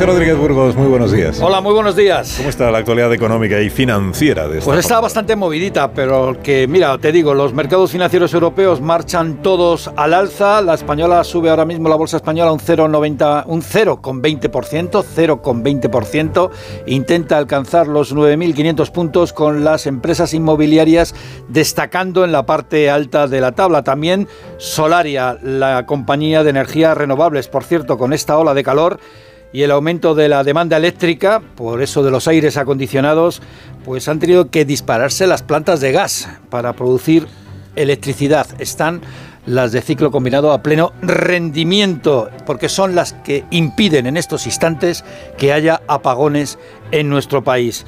Rodríguez Burgos, muy buenos días. Hola, muy buenos días. ¿Cómo está la actualidad económica y financiera de esta Pues está bastante movidita, pero que, mira, te digo, los mercados financieros europeos marchan todos al alza. La española sube ahora mismo la bolsa española un 0,90, un 0,20%, 0,20%. Intenta alcanzar los 9.500 puntos con las empresas inmobiliarias destacando en la parte alta de la tabla. También Solaria, la compañía de energías renovables. Por cierto, con esta ola de calor y el aumento de la demanda eléctrica, por eso de los aires acondicionados, pues han tenido que dispararse las plantas de gas para producir electricidad. Están las de ciclo combinado a pleno rendimiento, porque son las que impiden en estos instantes que haya apagones en nuestro país.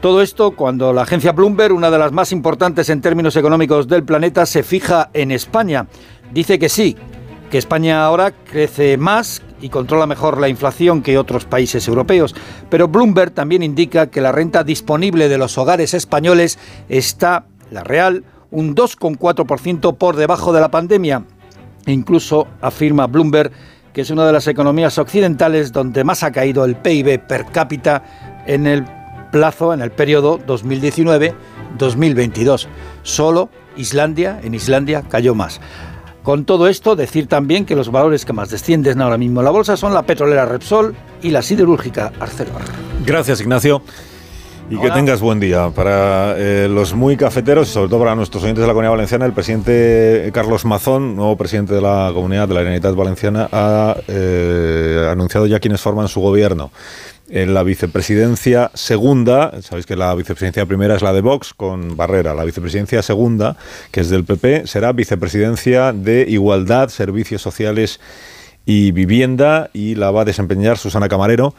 Todo esto cuando la agencia Bloomberg, una de las más importantes en términos económicos del planeta, se fija en España. Dice que sí, que España ahora crece más y controla mejor la inflación que otros países europeos. Pero Bloomberg también indica que la renta disponible de los hogares españoles está, la real, un 2,4% por debajo de la pandemia. Incluso afirma Bloomberg que es una de las economías occidentales donde más ha caído el PIB per cápita en el plazo, en el periodo 2019-2022. Solo Islandia, en Islandia cayó más. Con todo esto, decir también que los valores que más descienden ahora mismo en la bolsa son la petrolera Repsol y la siderúrgica Arcelor. Gracias, Ignacio. Y Hola. que tengas buen día. Para eh, los muy cafeteros y sobre todo para nuestros oyentes de la Comunidad Valenciana, el presidente Carlos Mazón, nuevo presidente de la Comunidad de la Generalitat Valenciana, ha eh, anunciado ya quienes forman su gobierno. En la vicepresidencia segunda, sabéis que la vicepresidencia primera es la de Vox con Barrera, la vicepresidencia segunda, que es del PP, será vicepresidencia de Igualdad, Servicios Sociales y Vivienda y la va a desempeñar Susana Camarero,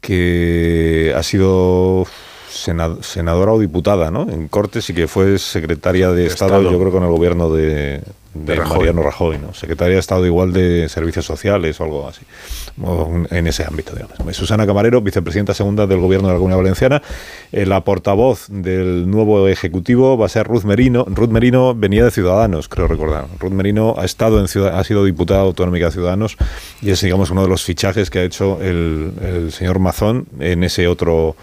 que ha sido senadora o diputada, ¿no? En Cortes y que fue secretaria de, de Estado, Estado, yo creo, con el gobierno de, de, Rajoy. Mariano Rajoy, ¿no? Secretaria de Estado igual de Servicios Sociales o algo así, o en ese ámbito, digamos. Susana Camarero, vicepresidenta segunda del Gobierno de la Comunidad Valenciana, eh, la portavoz del nuevo Ejecutivo va a ser Ruth Merino. Ruth Merino venía de Ciudadanos, creo recordar. Ruth Merino ha estado en Ciudad, ha sido diputada autonómica de Ciudadanos y es, digamos, uno de los fichajes que ha hecho el, el señor Mazón en ese otro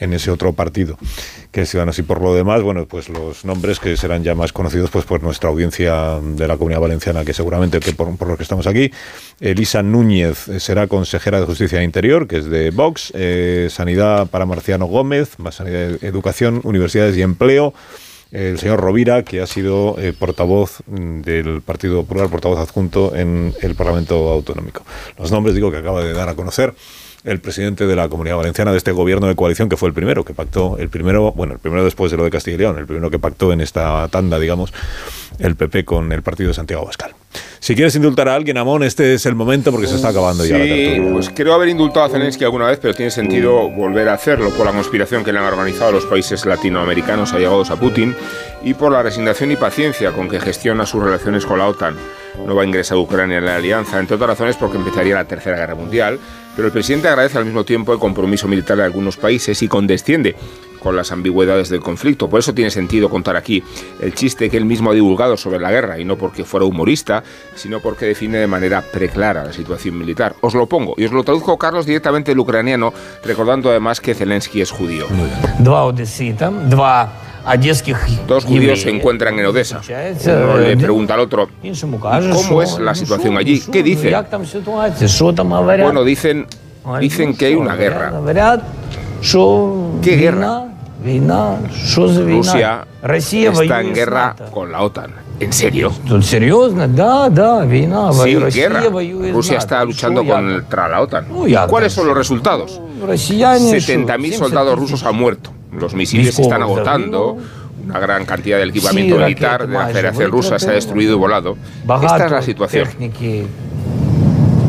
en ese otro partido que es Ciudadanos y por lo demás. Bueno pues los nombres que serán ya más conocidos pues por nuestra audiencia de la Comunidad Valenciana que seguramente que por, por los que estamos aquí. Elisa Núñez será consejera de Justicia e Interior que es de Vox. Eh, Sanidad para Marciano Gómez más Sanidad Educación Universidades y Empleo. El señor Rovira, que ha sido eh, portavoz del Partido Popular, portavoz adjunto en el Parlamento Autonómico. Los nombres, digo, que acaba de dar a conocer el presidente de la Comunidad Valenciana de este gobierno de coalición, que fue el primero que pactó, el primero, bueno, el primero después de lo de Castilla y León, el primero que pactó en esta tanda, digamos, el PP con el partido de Santiago Abascal. Si quieres indultar a alguien, Amón, este es el momento porque se está acabando sí, ya la tertulia. Pues creo haber indultado a Zelensky alguna vez, pero tiene sentido volver a hacerlo por la conspiración que le han organizado los países latinoamericanos allegados a Putin y por la resignación y paciencia con que gestiona sus relaciones con la OTAN. No va a ingresar Ucrania en la alianza, entre otras razones porque empezaría la Tercera Guerra Mundial, pero el presidente agradece al mismo tiempo el compromiso militar de algunos países y condesciende con las ambigüedades del conflicto. Por eso tiene sentido contar aquí el chiste que él mismo ha divulgado sobre la guerra, y no porque fuera humorista, sino porque define de manera preclara la situación militar. Os lo pongo y os lo traduzco, Carlos, directamente del ucraniano, recordando además que Zelensky es judío. Muy bien. Dos judíos se encuentran en Odessa. Uno eh, le pregunta al otro, ¿cómo es la situación allí? ¿Qué dicen? Bueno, dicen, dicen que hay una guerra. ¿Qué guerra? Rusia está en guerra con la OTAN. ¿En serio? Sí, guerra. Rusia está luchando contra la OTAN. ¿Cuáles son los resultados? 70.000 soldados rusos han muerto Los misiles se están Військових agotando. Una gran cantidad del equipamiento Sí, militar raquetas de la майже Federación Rusa se ha витратили. destruido y volado. Esta Багато es la situación. техніки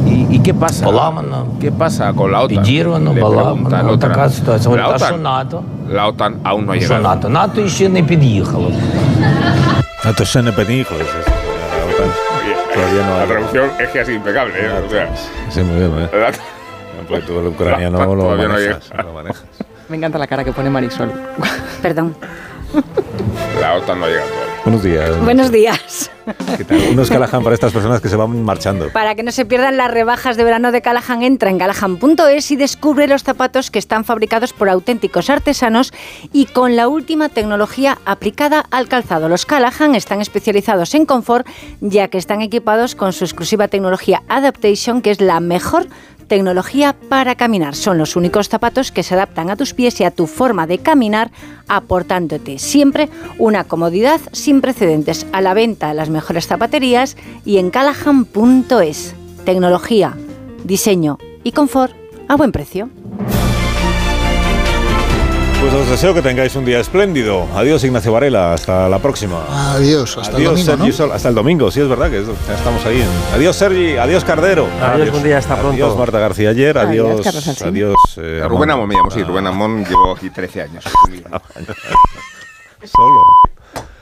¿Y, y qué pasa? поламано, ¿Qué pasa con la OTAN? підірвано, Le pregunta el поламано. otro. Така ситуація. La Говорить, а що OTAN, НАТО? la OTAN aún no ha Що llegado. НАТО? НАТО ще не під'їхало. Esto es NPNI, joder, es- la OTAN todavía no La ha- traducción es que es impecable. ¿eh? O sea, Sí, muy bien, ¿eh? ¿verdad? Pues tú el ucraniano La- lo todavía no manejas, llega. lo manejas. Me encanta la cara que pone Marisol. Perdón. La OTAN no ha llegado todavía. Buenos días. Buenos días. ¿Qué tal? Unos Callahan para estas personas que se van marchando. Para que no se pierdan las rebajas de verano de Callahan, entra en callahan.es y descubre los zapatos que están fabricados por auténticos artesanos y con la última tecnología aplicada al calzado. Los Callahan están especializados en confort, ya que están equipados con su exclusiva tecnología Adaptation, que es la mejor tecnología para caminar. Son los únicos zapatos que se adaptan a tus pies y a tu forma de caminar, aportándote siempre una comodidad sin precedentes. A la venta en las mejores zapaterías y en callahan.es. Tecnología, diseño y confort a buen precio. Pues os deseo que tengáis un día espléndido. Adiós, Ignacio Varela. Hasta la próxima. Adiós, hasta Adiós, el domingo, Sergi ¿no? Sol. Hasta el domingo, sí, es verdad que estamos ahí. en- Adiós, Sergi. Adiós, Cardero. Adiós, buen día, hasta pronto. Adiós, Marta García ayer. Adiós, Adiós, eh, Rubén Amón. Amón me llamo, sí, Rubén Amón llevo aquí 13 años. Solo.